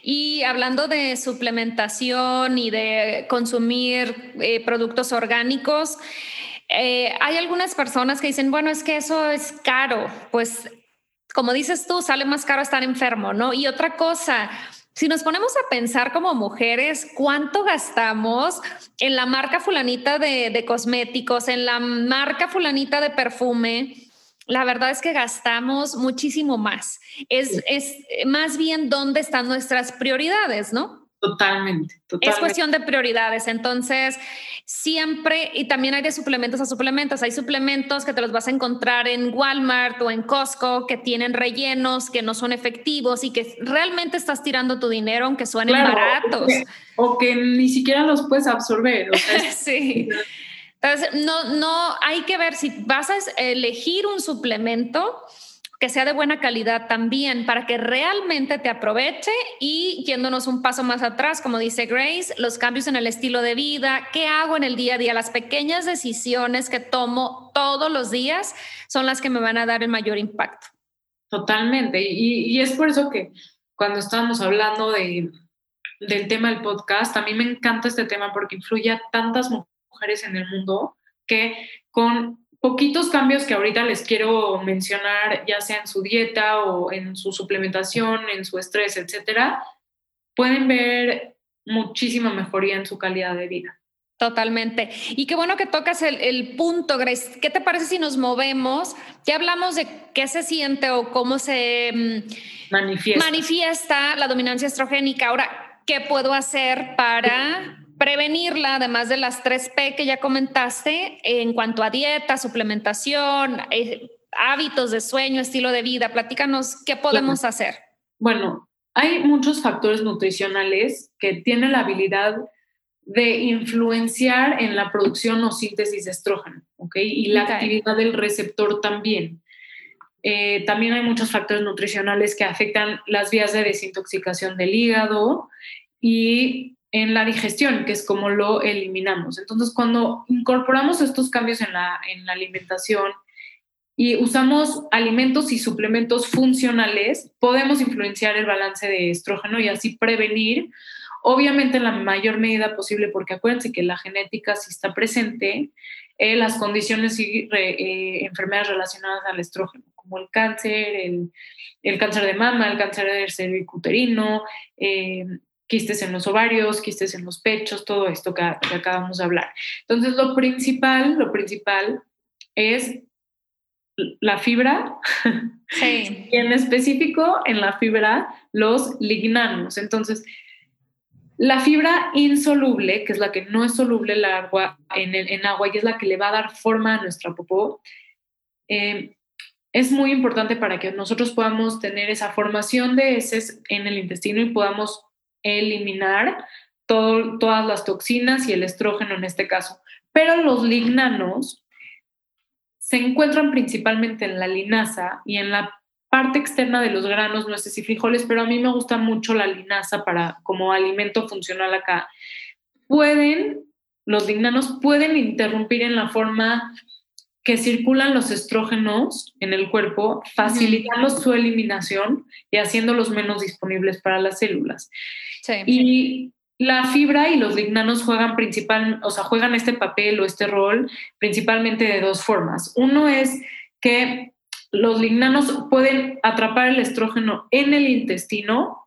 Y hablando de suplementación y de consumir eh, productos orgánicos, eh, hay algunas personas que dicen, bueno, es que eso es caro. Pues, como dices tú, sale más caro estar enfermo, ¿no? Y otra cosa, si nos ponemos a pensar como mujeres, ¿cuánto gastamos en la marca fulanita de, de cosméticos, en la marca fulanita de perfume? la verdad es que gastamos muchísimo más. Es, es más bien dónde están nuestras prioridades, ¿no? Totalmente, totalmente, Es cuestión de prioridades. Entonces, siempre, y también hay de suplementos a suplementos. Hay suplementos que te los vas a encontrar en Walmart o en Costco que tienen rellenos que no son efectivos y que realmente estás tirando tu dinero aunque suenen claro, baratos. O que, o que, ni siquiera los puedes absorber. O sea, [LAUGHS] sí. Entonces, no, no hay que ver si vas a elegir un suplemento que sea de buena calidad también para que realmente te aproveche y yéndonos un paso más atrás, como dice Grace, los cambios en el estilo de vida, qué hago en el día a día, las pequeñas decisiones que tomo todos los días son las que me van a dar el mayor impacto. Totalmente. Y, y es por eso que cuando estábamos hablando de, del tema del podcast, a mí me encanta este tema porque influye a tantas mujeres en el mundo que con poquitos cambios que ahorita les quiero mencionar, ya sea en su dieta o en su suplementación, en su estrés, etcétera, pueden ver muchísima mejoría en su calidad de vida. Totalmente. Y qué bueno que tocas el, el, punto, Grace. ¿Qué te parece si nos movemos? Ya hablamos de qué se siente o cómo se manifiesta, manifiesta la dominancia estrogénica. Ahora, ¿qué puedo hacer para prevenirla, además de las tres P que ya comentaste, en cuanto a dieta, suplementación, eh, hábitos de sueño, estilo de vida. Platícanos qué podemos claro. hacer. Bueno, hay muchos factores nutricionales que tienen la habilidad de influenciar en la producción o síntesis de estrógeno, ¿ok? Y la okay. actividad del receptor también. Eh, también hay muchos factores nutricionales que afectan las vías de desintoxicación del hígado y en la digestión, que es como lo eliminamos. Entonces, cuando incorporamos estos cambios en la, en la alimentación y usamos alimentos y suplementos funcionales, podemos influenciar el balance de estrógeno y así prevenir, obviamente en la mayor medida posible, porque acuérdense que la genética sí está presente, eh, las condiciones y eh, enfermedades relacionadas al estrógeno, como el cáncer, el, el cáncer de mama, el cáncer del cervicuterino, eh, quistes en los ovarios, quistes en los pechos, todo esto que, que, acabamos de hablar. Entonces, lo principal, lo principal es la fibra, sí. [LAUGHS] y en específico en la fibra los lignanos. Entonces, la fibra insoluble, que es la que no es soluble el agua, en, el, en agua y es la que le va a dar forma a nuestra popó, eh, es muy importante para que nosotros podamos tener esa formación de heces en el intestino y podamos eliminar todas las toxinas y el estrógeno en este caso. Pero los lignanos se encuentran principalmente en la linaza y en la parte externa de los granos, nueces y frijoles, pero a mí me gusta mucho la linaza para como alimento funcional acá. Pueden, los lignanos pueden interrumpir en la forma que circulan los estrógenos en el cuerpo, facilitando su eliminación y haciéndolos menos disponibles para las células. Sí. Y la fibra y los lignanos juegan principal, o sea, juegan este papel o este rol principalmente de dos formas. Uno es que los lignanos pueden atrapar el estrógeno en el intestino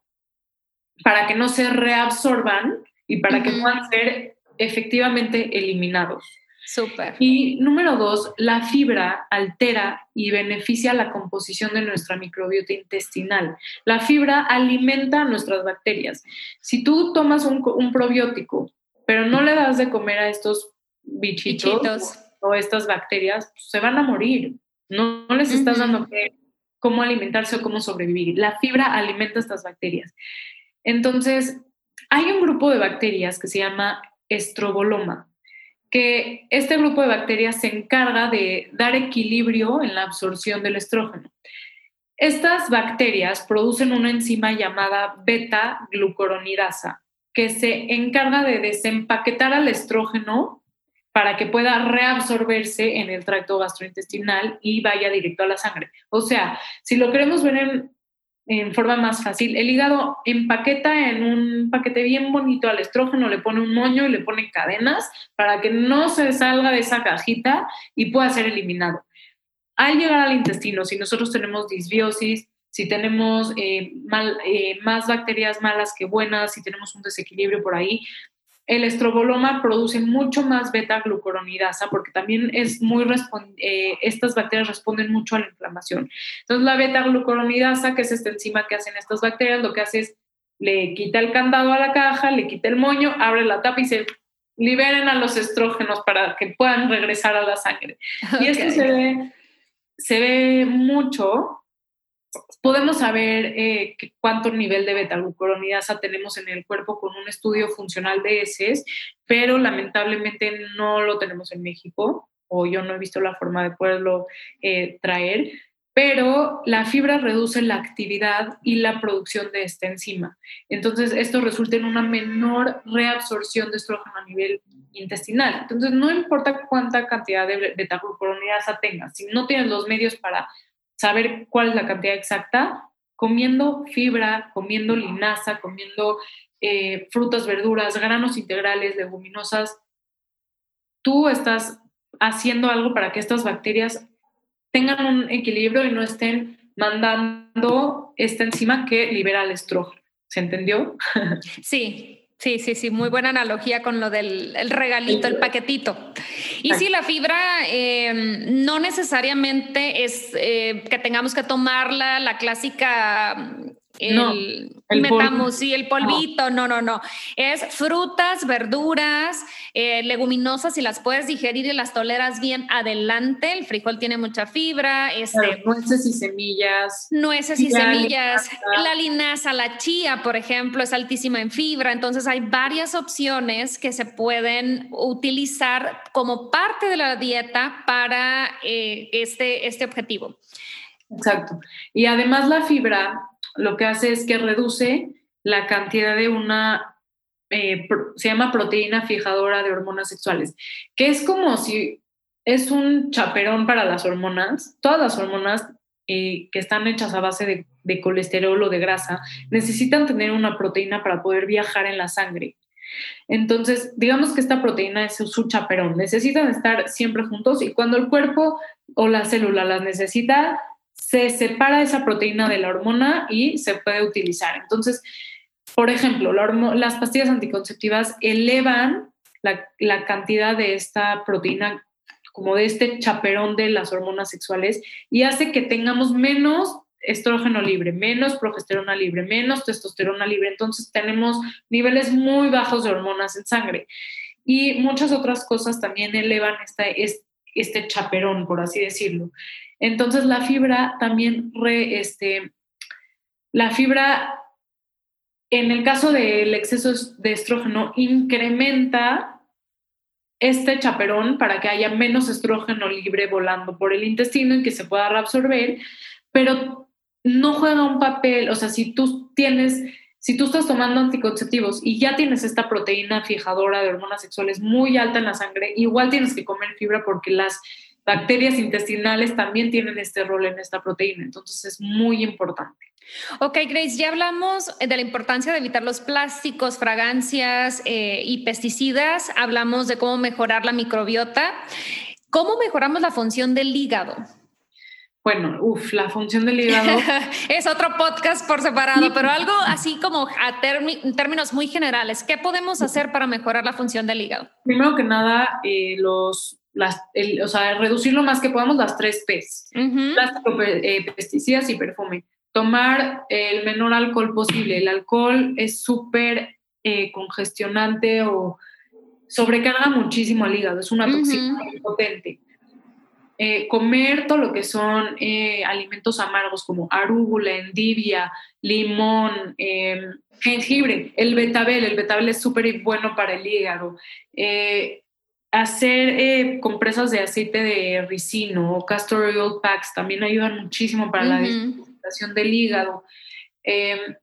para que no se reabsorban y para uh -huh. que puedan ser efectivamente eliminados. Súper. Y número dos, la fibra altera y beneficia la composición de nuestra microbiota intestinal. La fibra alimenta a nuestras bacterias. Si tú tomas un, un probiótico, pero no le das de comer a estos bichitos, bichitos. O, o, estas bacterias, pues se van a morir. No, no les estás uh -huh. dando que, cómo alimentarse o cómo sobrevivir. La fibra alimenta a estas bacterias. Entonces, hay un grupo de bacterias que se llama estroboloma que este grupo de bacterias se encarga de dar equilibrio en la absorción del estrógeno. Estas bacterias producen una enzima llamada beta-glucuronidasa, que se encarga de desempaquetar al estrógeno para que pueda reabsorberse en el tracto gastrointestinal y vaya directo a la sangre. O sea, si lo queremos ver en en forma más fácil. El hígado empaqueta en un paquete bien bonito al estrógeno, le pone un moño y le pone cadenas para que no se salga de esa cajita y pueda ser eliminado. Al llegar al intestino, si nosotros tenemos disbiosis, si tenemos eh, eh, más bacterias malas que buenas, si tenemos un desequilibrio por ahí, el estroboloma produce mucho más beta-glucuronidasa porque también es muy eh, estas bacterias responden mucho a la inflamación. Entonces la beta-glucuronidasa, que es esta enzima que hacen estas bacterias, lo que hace es le quita el candado a la caja, le quita el moño, abre la tapa y se liberen a los estrógenos para que puedan regresar a la sangre. Y esto se ve, se ve mucho podemos saber eh, cuánto nivel de beta-glucuronidasa tenemos en el cuerpo con un estudio funcional de heces, pero lamentablemente no lo tenemos en México o yo no he visto la forma de poderlo eh, traer, pero la fibra reduce la actividad y la producción de esta enzima. Entonces, esto resulta en una menor reabsorción de estrógeno a nivel intestinal. Entonces, no importa cuánta cantidad de beta-glucuronidasa tengas, si no tienes los medios para saber cuál es la cantidad exacta, comiendo fibra, comiendo linaza, comiendo eh, frutas, verduras, granos integrales, leguminosas, tú estás haciendo algo para que estas bacterias tengan un equilibrio y no estén mandando esta enzima que libera el estrógeno. ¿Se entendió? Sí, Sí, sí, sí, muy buena analogía con lo del regalito, el paquetito. Y sí, la fibra em, no necesariamente es eh, que tengamos que tomarla, la clásica el, metamos, sí, el polvito, no. no, no, Es frutas, verduras, eh, leguminosas, si las puedes digerir y las toleras bien, adelante. El frijol tiene mucha fibra. Este, nueces y semillas. Nueces y, semillas. La linaza, la chía, por ejemplo, es altísima en fibra. Entonces hay varias opciones que se pueden utilizar como parte de la dieta para eh, este, este objetivo. Exacto. Y además la fibra lo que hace es que reduce la cantidad de una, eh, se llama proteína fijadora de hormonas sexuales, que es como si es un chaperón para las hormonas. Todas las hormonas eh, que están hechas a base de, de, colesterol o de grasa necesitan tener una proteína para poder viajar en la sangre. Entonces, digamos que esta proteína es su chaperón, necesitan estar siempre juntos y cuando el cuerpo o la célula las necesita, se separa esa proteína de la hormona y se puede utilizar. Entonces, por ejemplo, las pastillas anticonceptivas elevan la, cantidad de esta proteína, como de este chaperón de las hormonas sexuales, y hace que tengamos menos estrógeno libre, menos progesterona libre, menos testosterona libre. Entonces tenemos niveles muy bajos de hormonas en sangre. Y muchas otras cosas también elevan este chaperón, por así decirlo. Entonces la fibra también, re, este, la fibra, en el caso del exceso de estrógeno, incrementa este chaperón para que haya menos estrógeno libre volando por el intestino y que se pueda reabsorber, pero no juega un papel, o sea, si tú tienes, si tú estás tomando anticonceptivos y ya tienes esta proteína fijadora de hormonas sexuales muy alta en la sangre, igual tienes que comer fibra porque las bacterias intestinales también tienen este rol en esta proteína, entonces es muy importante. Ok, Grace, ya hablamos de la importancia de evitar los plásticos, fragancias eh, y pesticidas, hablamos de cómo mejorar la microbiota. ¿Cómo mejoramos la función del hígado? Bueno, uff, la función del hígado. [LAUGHS] es otro podcast por separado, pero algo así como a términos muy generales. ¿Qué podemos hacer para mejorar la función del hígado? Primero que nada, eh, los las, o sea, reducir lo más que podamos las tres P's, plástico, eh, pesticidas y perfume. Tomar el menor alcohol posible. El alcohol es súper eh, congestionante o sobrecarga muchísimo al hígado, es una toxina potente. Eh, comer todo lo que son alimentos amargos como arúgula, endivia, limón, jengibre, el betabel, el betabel es súper bueno para el hígado hacer eh, compresas de aceite de ricino o castor oil packs también ayudan muchísimo para la desintoxicación del hígado. Em,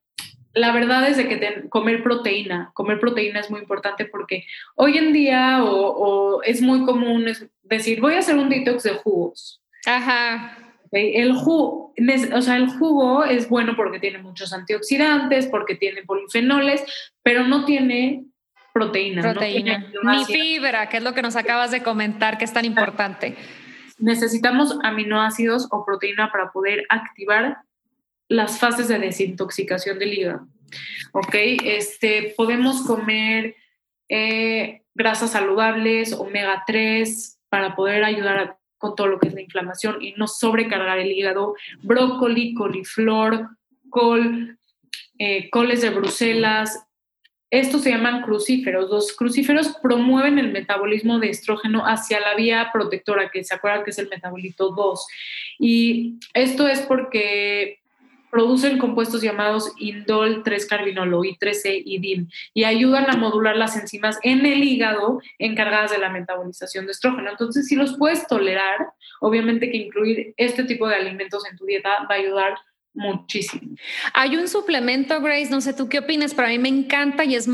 la verdad es de que comer proteína, comer proteína es muy importante porque hoy en día o, es muy común decir, voy a hacer un detox de jugos. Ajá. El jugo, o sea, el jugo es bueno porque tiene muchos antioxidantes, porque tiene polifenoles, pero no tiene proteína. [LAUGHS] Proteína. Ni fibra, que es lo que nos acabas de comentar, que es tan importante. Necesitamos aminoácidos o proteína para poder activar las fases de desintoxicación del hígado. ¿Ok? Este, podemos comer eh, grasas saludables, omega 3, para poder ayudar con todo lo que es la inflamación y no sobrecargar el hígado. Brócoli, coliflor, col, eh, coles de Bruselas. Estos se llaman crucíferos. Los crucíferos promueven el metabolismo de estrógeno hacia la vía protectora, que se acuerdan que es el metabolito 2. Y esto es porque producen compuestos llamados indol 3-carbinolo, I3C y DIM, y ayudan a modular las enzimas en el hígado encargadas de la metabolización de estrógeno. Entonces, si los puedes tolerar, obviamente que incluir este tipo de alimentos en tu dieta va a ayudar muchísimo. Hay un suplemento, Grace, no sé tú qué opinas, pero a mí me encanta y es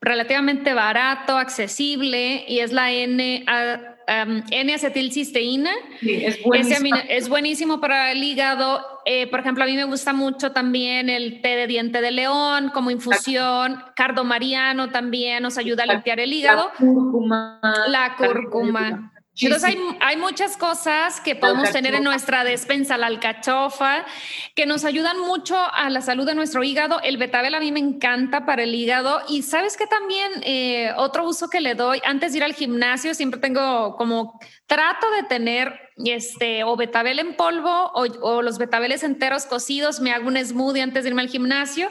relativamente barato, accesible y es la N um, N-acetilcisteína. Sí, es buenísimo. es buenísimo para el hígado. Eh, por ejemplo, a mí me gusta mucho también el té de diente de león como infusión. Cardomariano también nos ayuda a limpiar el hígado. La cúrcuma. La cúrcuma. Entonces hay, hay, muchas cosas que podemos tener en nuestra despensa, la alcachofa, que nos ayudan mucho a la salud de nuestro hígado. El betabel a mí me encanta para el hígado y sabes que también eh, otro uso que le doy antes de ir al gimnasio siempre tengo como trato de tener este o betabel en polvo o, o los betabeles enteros cocidos. Me hago un smoothie antes de irme al gimnasio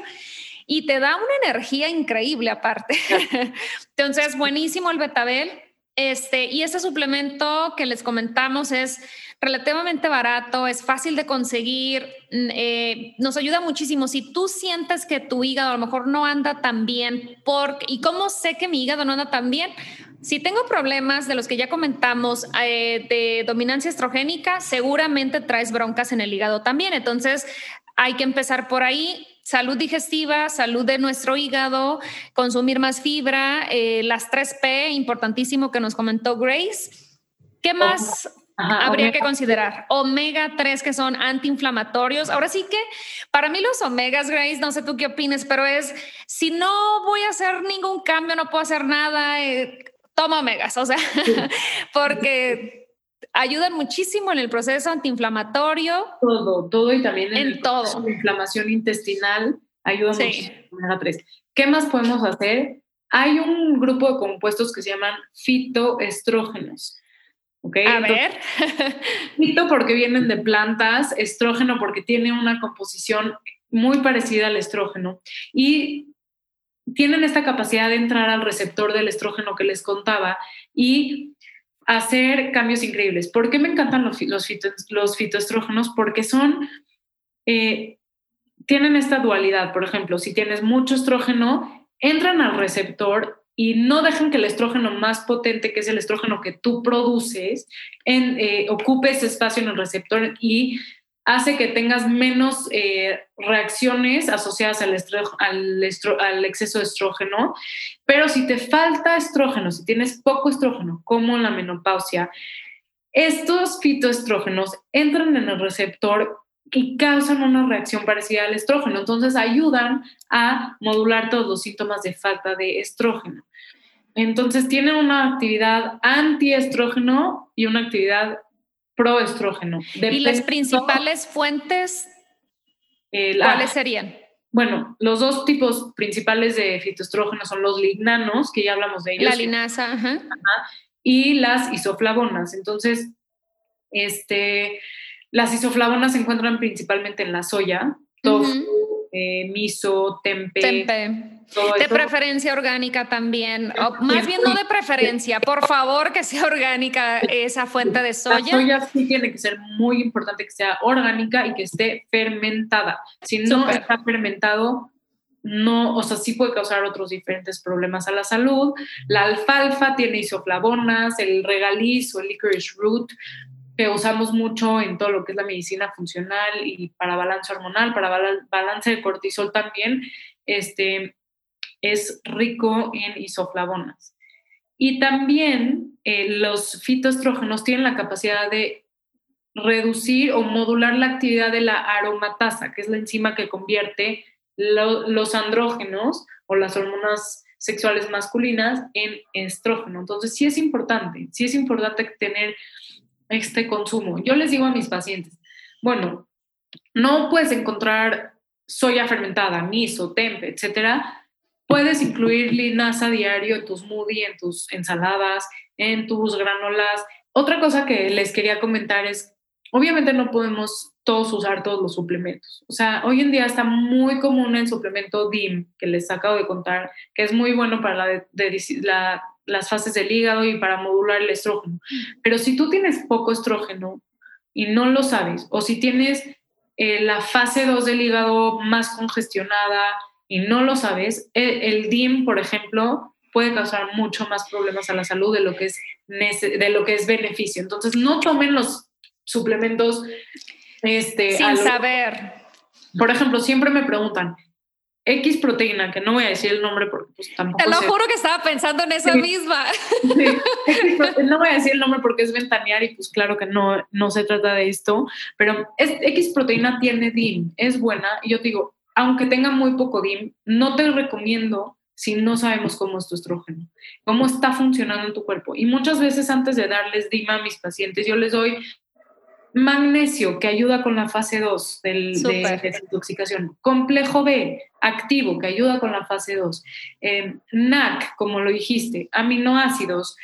y te da una energía increíble aparte. [LAUGHS] Entonces buenísimo el betabel este, y este suplemento que les comentamos es relativamente barato, es fácil de conseguir, mm, eh, nos ayuda muchísimo. Si tú sientes que tu hígado a lo mejor no anda tan bien, porque, ¿y cómo sé que mi hígado no anda tan bien? Si tengo problemas de los que ya comentamos eh, de dominancia estrogénica, seguramente traes broncas en el hígado también. Entonces, hay que empezar por ahí salud digestiva, salud de nuestro hígado, consumir más fibra, eh, las 3P, importantísimo que nos comentó Grace. ¿Qué más habría que considerar? Omega 3 que son antiinflamatorios. Ahora sí que para mí los omegas, Grace, no sé tú qué opines, pero es, si no voy a hacer ningún cambio, no puedo hacer nada, eh, toma omegas, o sea, [LAUGHS] porque ayudan muchísimo en el proceso antiinflamatorio. Todo, todo y también en, todo. La inflamación intestinal ayuda muchísimo. ¿Qué más podemos hacer? Hay un grupo de compuestos que se llaman fitoestrógenos. ¿okay? A ver. [LAUGHS] Fito porque vienen de plantas, estrógeno porque tiene una composición muy parecida al estrógeno y tienen esta capacidad de entrar al receptor del estrógeno que les contaba y hacer cambios increíbles. ¿Por qué me encantan los, los, fitoestrógenos? Porque son, eh, tienen esta dualidad. Por ejemplo, si tienes mucho estrógeno, entran al receptor y no dejan que el estrógeno más potente, que es el estrógeno que tú produces, eh, ocupe ese espacio en el receptor y hace que tengas menos eh, reacciones asociadas al, al, exceso de estrógeno, pero si te falta estrógeno, si tienes poco estrógeno, como en la menopausia, estos fitoestrógenos entran en el receptor y causan una reacción parecida al estrógeno, entonces ayudan a modular todos los síntomas de falta de estrógeno. Entonces tienen una actividad antiestrógeno y una actividad proestrógeno. ¿Y las principales fuentes cuáles serían? Bueno, los dos tipos principales de fitoestrógenos son los lignanos, que ya hablamos de ellos. La linaza, ajá. y las isoflavonas. Entonces, este, las isoflavonas se encuentran principalmente en la soya, tofu, eh, miso, tempe. Tempe. de preferencia orgánica también, o más bien no de preferencia, por favor que sea orgánica esa fuente de soya. La soya sí tiene que ser muy importante que sea orgánica y que esté fermentada. Si no está fermentado, no, o sea, sí puede causar otros diferentes problemas a la salud. La alfalfa tiene isoflavonas, el regaliz o el licorice root, que usamos mucho en todo lo que es la medicina funcional y para balance hormonal, para balance de cortisol también, este, es rico en isoflavonas. Y también eh, los fitoestrógenos tienen la capacidad de reducir o modular la actividad de la aromatasa, que es la enzima que convierte los andrógenos o las hormonas sexuales masculinas en estrógeno. Entonces, sí es importante, sí es importante tener este consumo. Yo les digo a mis pacientes, bueno, no puedes encontrar soya fermentada, miso, tempe, etcétera. Puedes incluir linaza diario en tus smoothie, en tus ensaladas, en tus granolas. Otra cosa que les quería comentar es, obviamente no podemos todos usar todos los suplementos. O sea, hoy en día está muy común el suplemento DIM, que les acabo de contar, que es muy bueno para la, las fases del hígado y para modular el estrógeno. Pero si tú tienes poco estrógeno y no lo sabes, o si tienes eh, la fase 2 del hígado más congestionada y no lo sabes, el, el, DIM, por ejemplo, puede causar mucho más problemas a la salud de lo que es, de lo que es beneficio. Entonces, no tomen los suplementos este, Sin saber. Por ejemplo, siempre me preguntan, X proteína, que no voy a decir el nombre porque pues, tampoco. Te lo juro que estaba pensando en esa misma. [LAUGHS] no voy a decir el nombre porque es ventanear y pues claro que no, no se trata de esto, pero es, X proteína tiene DIM, es buena y yo te digo, aunque tenga muy poco DIM, no te recomiendo si no sabemos cómo es tu estrógeno, cómo está funcionando en tu cuerpo. Y muchas veces antes de darles DIM a mis pacientes, yo les doy Magnesio, que ayuda con la fase 2 del, de desintoxicación. Complejo B, activo, que ayuda con la fase 2. Eh, NAC, como lo dijiste, aminoácidos.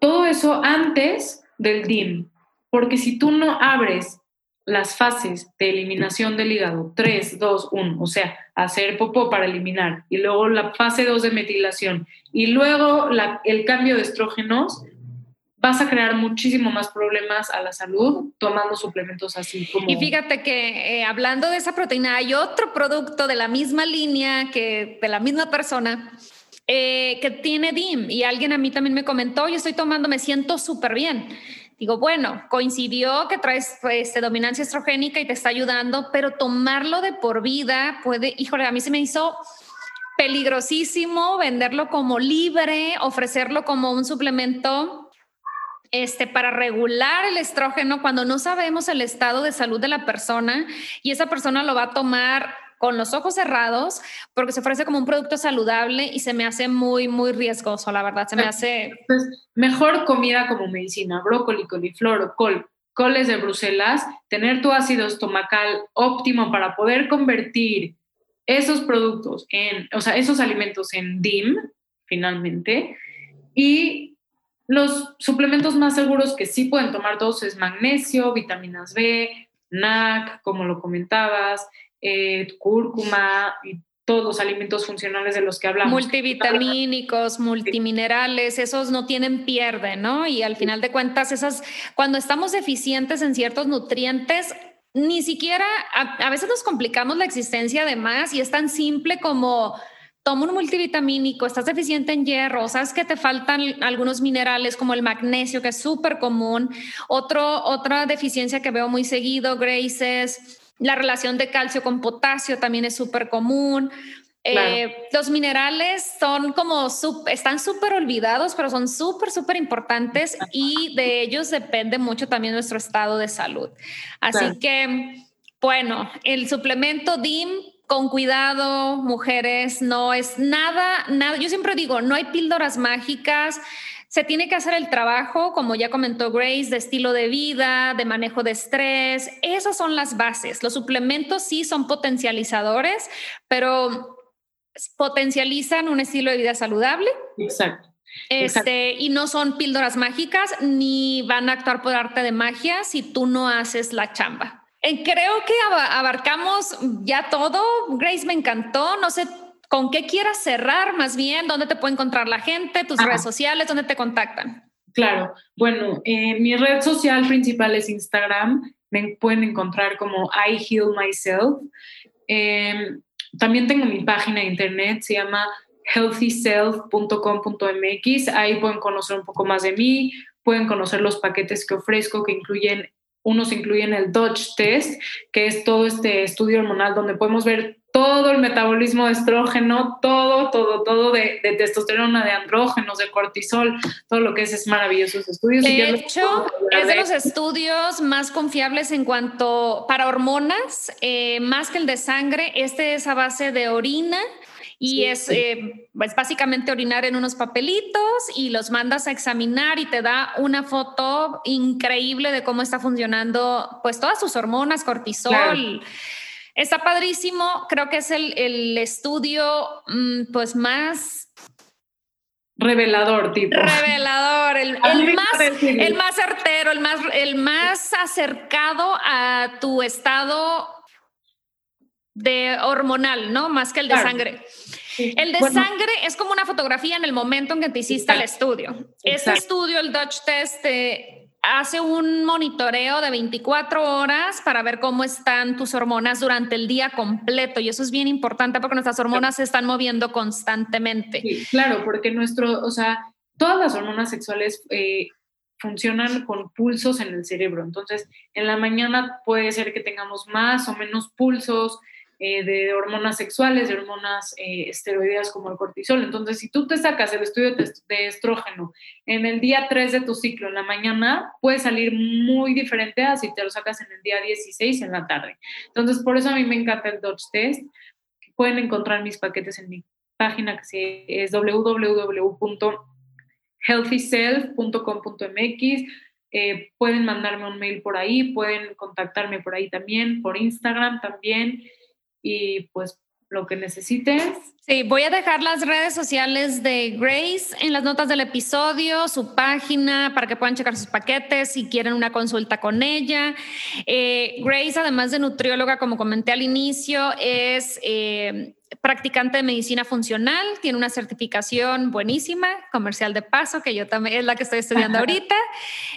Todo eso antes del DIM. Porque si tú no abres las fases de eliminación del hígado, 3, 2, 1, o sea, hacer popó para eliminar, y luego la fase 2 de metilación, y luego el cambio de estrógenos, vas a crear muchísimo más problemas a la salud tomando suplementos así como... Y fíjate que eh, hablando de esa proteína, hay otro producto de la misma línea que de la misma persona eh, que tiene DIM y alguien a mí también me comentó, yo estoy tomando, me siento súper bien. Digo, bueno, coincidió que traes pues, dominancia estrogénica y te está ayudando, pero tomarlo de por vida puede, híjole, a mí se me hizo peligrosísimo venderlo como libre, ofrecerlo como un suplemento este, para regular el estrógeno cuando no sabemos el estado de salud de la persona y esa persona lo va a tomar con los ojos cerrados porque se ofrece como un producto saludable y se me hace muy, muy riesgoso, la verdad, se me hace... Pues mejor comida como medicina, brócoli, coliflor col, coles de Bruselas, tener tu ácido estomacal óptimo para poder convertir esos productos en, o sea, esos alimentos en DIM, finalmente, y los suplementos más seguros que sí pueden tomar todos es magnesio, vitaminas B, NAC, como lo comentabas, eh, cúrcuma y todos los alimentos funcionales de los que hablamos. Multivitamínicos, multiminerales, esos no tienen pierde, ¿no? Y al final de cuentas, esas, cuando estamos deficientes en ciertos nutrientes, ni siquiera, a veces nos complicamos la existencia de más y es tan simple como toma un multivitamínico, estás deficiente en hierro, sabes que te faltan algunos minerales como el magnesio, que es súper común. Otro, otra deficiencia que veo muy seguido, Grace, es la relación de calcio con potasio, también es súper común. Eh, los minerales son como, están súper olvidados, pero son súper, súper importantes y de ellos depende mucho también nuestro estado de salud. Así que, bueno, el suplemento DIM con cuidado, mujeres, no es nada, nada, yo siempre digo, no hay píldoras mágicas, se tiene que hacer el trabajo, como ya comentó Grace, de estilo de vida, de manejo de estrés, esas son las bases. Los suplementos sí son potencializadores, pero potencializan un estilo de vida saludable. Exacto. Este, y no son píldoras mágicas ni van a actuar por arte de magia si tú no haces la chamba. Creo que abarcamos ya todo. Grace, me encantó. No sé con qué quieras cerrar más bien, dónde te puede encontrar la gente, tus redes sociales, dónde te contactan. Claro, bueno, eh, mi red social principal es Instagram. Me pueden encontrar como I Heal Myself. Em, también tengo mi página de internet, se llama healthyself.com.mx. Ahí pueden conocer un poco más de mí, pueden conocer los paquetes que ofrezco, que incluyen, unos incluyen el Dodge Test, que es todo este estudio hormonal donde podemos ver todo el metabolismo de estrógeno, todo, todo, todo de, testosterona, de andrógenos, de cortisol, todo lo que es, es maravilloso esos estudios. De hecho, es de los estudios más confiables en cuanto para hormonas, eh, más que el de sangre. Este es a base de orina y es, eh, pues, básicamente orinar en unos papelitos y los mandas a examinar y te da una foto increíble de cómo está funcionando pues todas sus hormonas, cortisol. Está padrísimo, creo que es el, estudio mm, pues más revelador, tipo. Revelador, el, más, el más certero, el más, el más acercado a tu estado de hormonal, ¿no? Más que el de sangre. El de sangre es como una fotografía en el momento en que te hiciste el estudio. Ese estudio, el Dutch Test, hace un monitoreo de 24 horas para ver cómo están tus hormonas durante el día completo. Y eso es bien importante porque nuestras hormonas se están moviendo constantemente. Sí, claro, porque nuestro, o sea, todas las hormonas sexuales eh, funcionan con pulsos en el cerebro. Entonces, en la mañana puede ser que tengamos más o menos pulsos eh, de hormonas sexuales, de hormonas eh, esteroideas como el cortisol. Entonces, si tú te sacas el estudio de estrógeno en el día 3 de tu ciclo en la mañana, puede salir muy diferente a si te lo sacas en el día 16 en la tarde. Entonces, por eso a mí me encanta el Dodge Test. Pueden encontrar mis paquetes en mi página que es www.healthyself.com.mx. Eh, pueden mandarme un mail por ahí, pueden contactarme por ahí también, por Instagram también y pues lo que necesites. Sí, voy a dejar las redes sociales de Grace en las notas del episodio, su página para que puedan checar sus paquetes si quieren una consulta con ella. Eh, Grace, además de nutrióloga, como comenté al inicio, es eh, practicante de medicina funcional, tiene una certificación buenísima, comercial de paso, que yo también es la que estoy estudiando [LAUGHS] ahorita.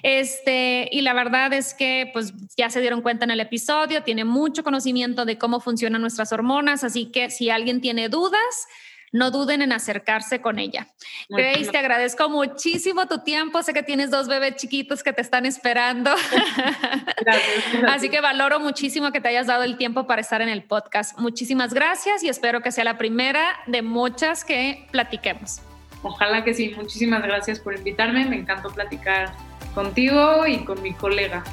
Este, y la verdad es que pues ya se dieron cuenta en el episodio, tiene mucho conocimiento de cómo funcionan nuestras hormonas, así que si alguien tiene dudas, no duden en acercarse con ella. Grace, te agradezco muchísimo tu tiempo. Sé que tienes dos bebés chiquitos que te están esperando. [LAUGHS] Así que valoro muchísimo que te hayas dado el tiempo para estar en el podcast. Muchísimas gracias y espero que sea la primera de muchas que platiquemos. Ojalá que sí. Muchísimas gracias por invitarme. Me encantó platicar contigo y con mi colega.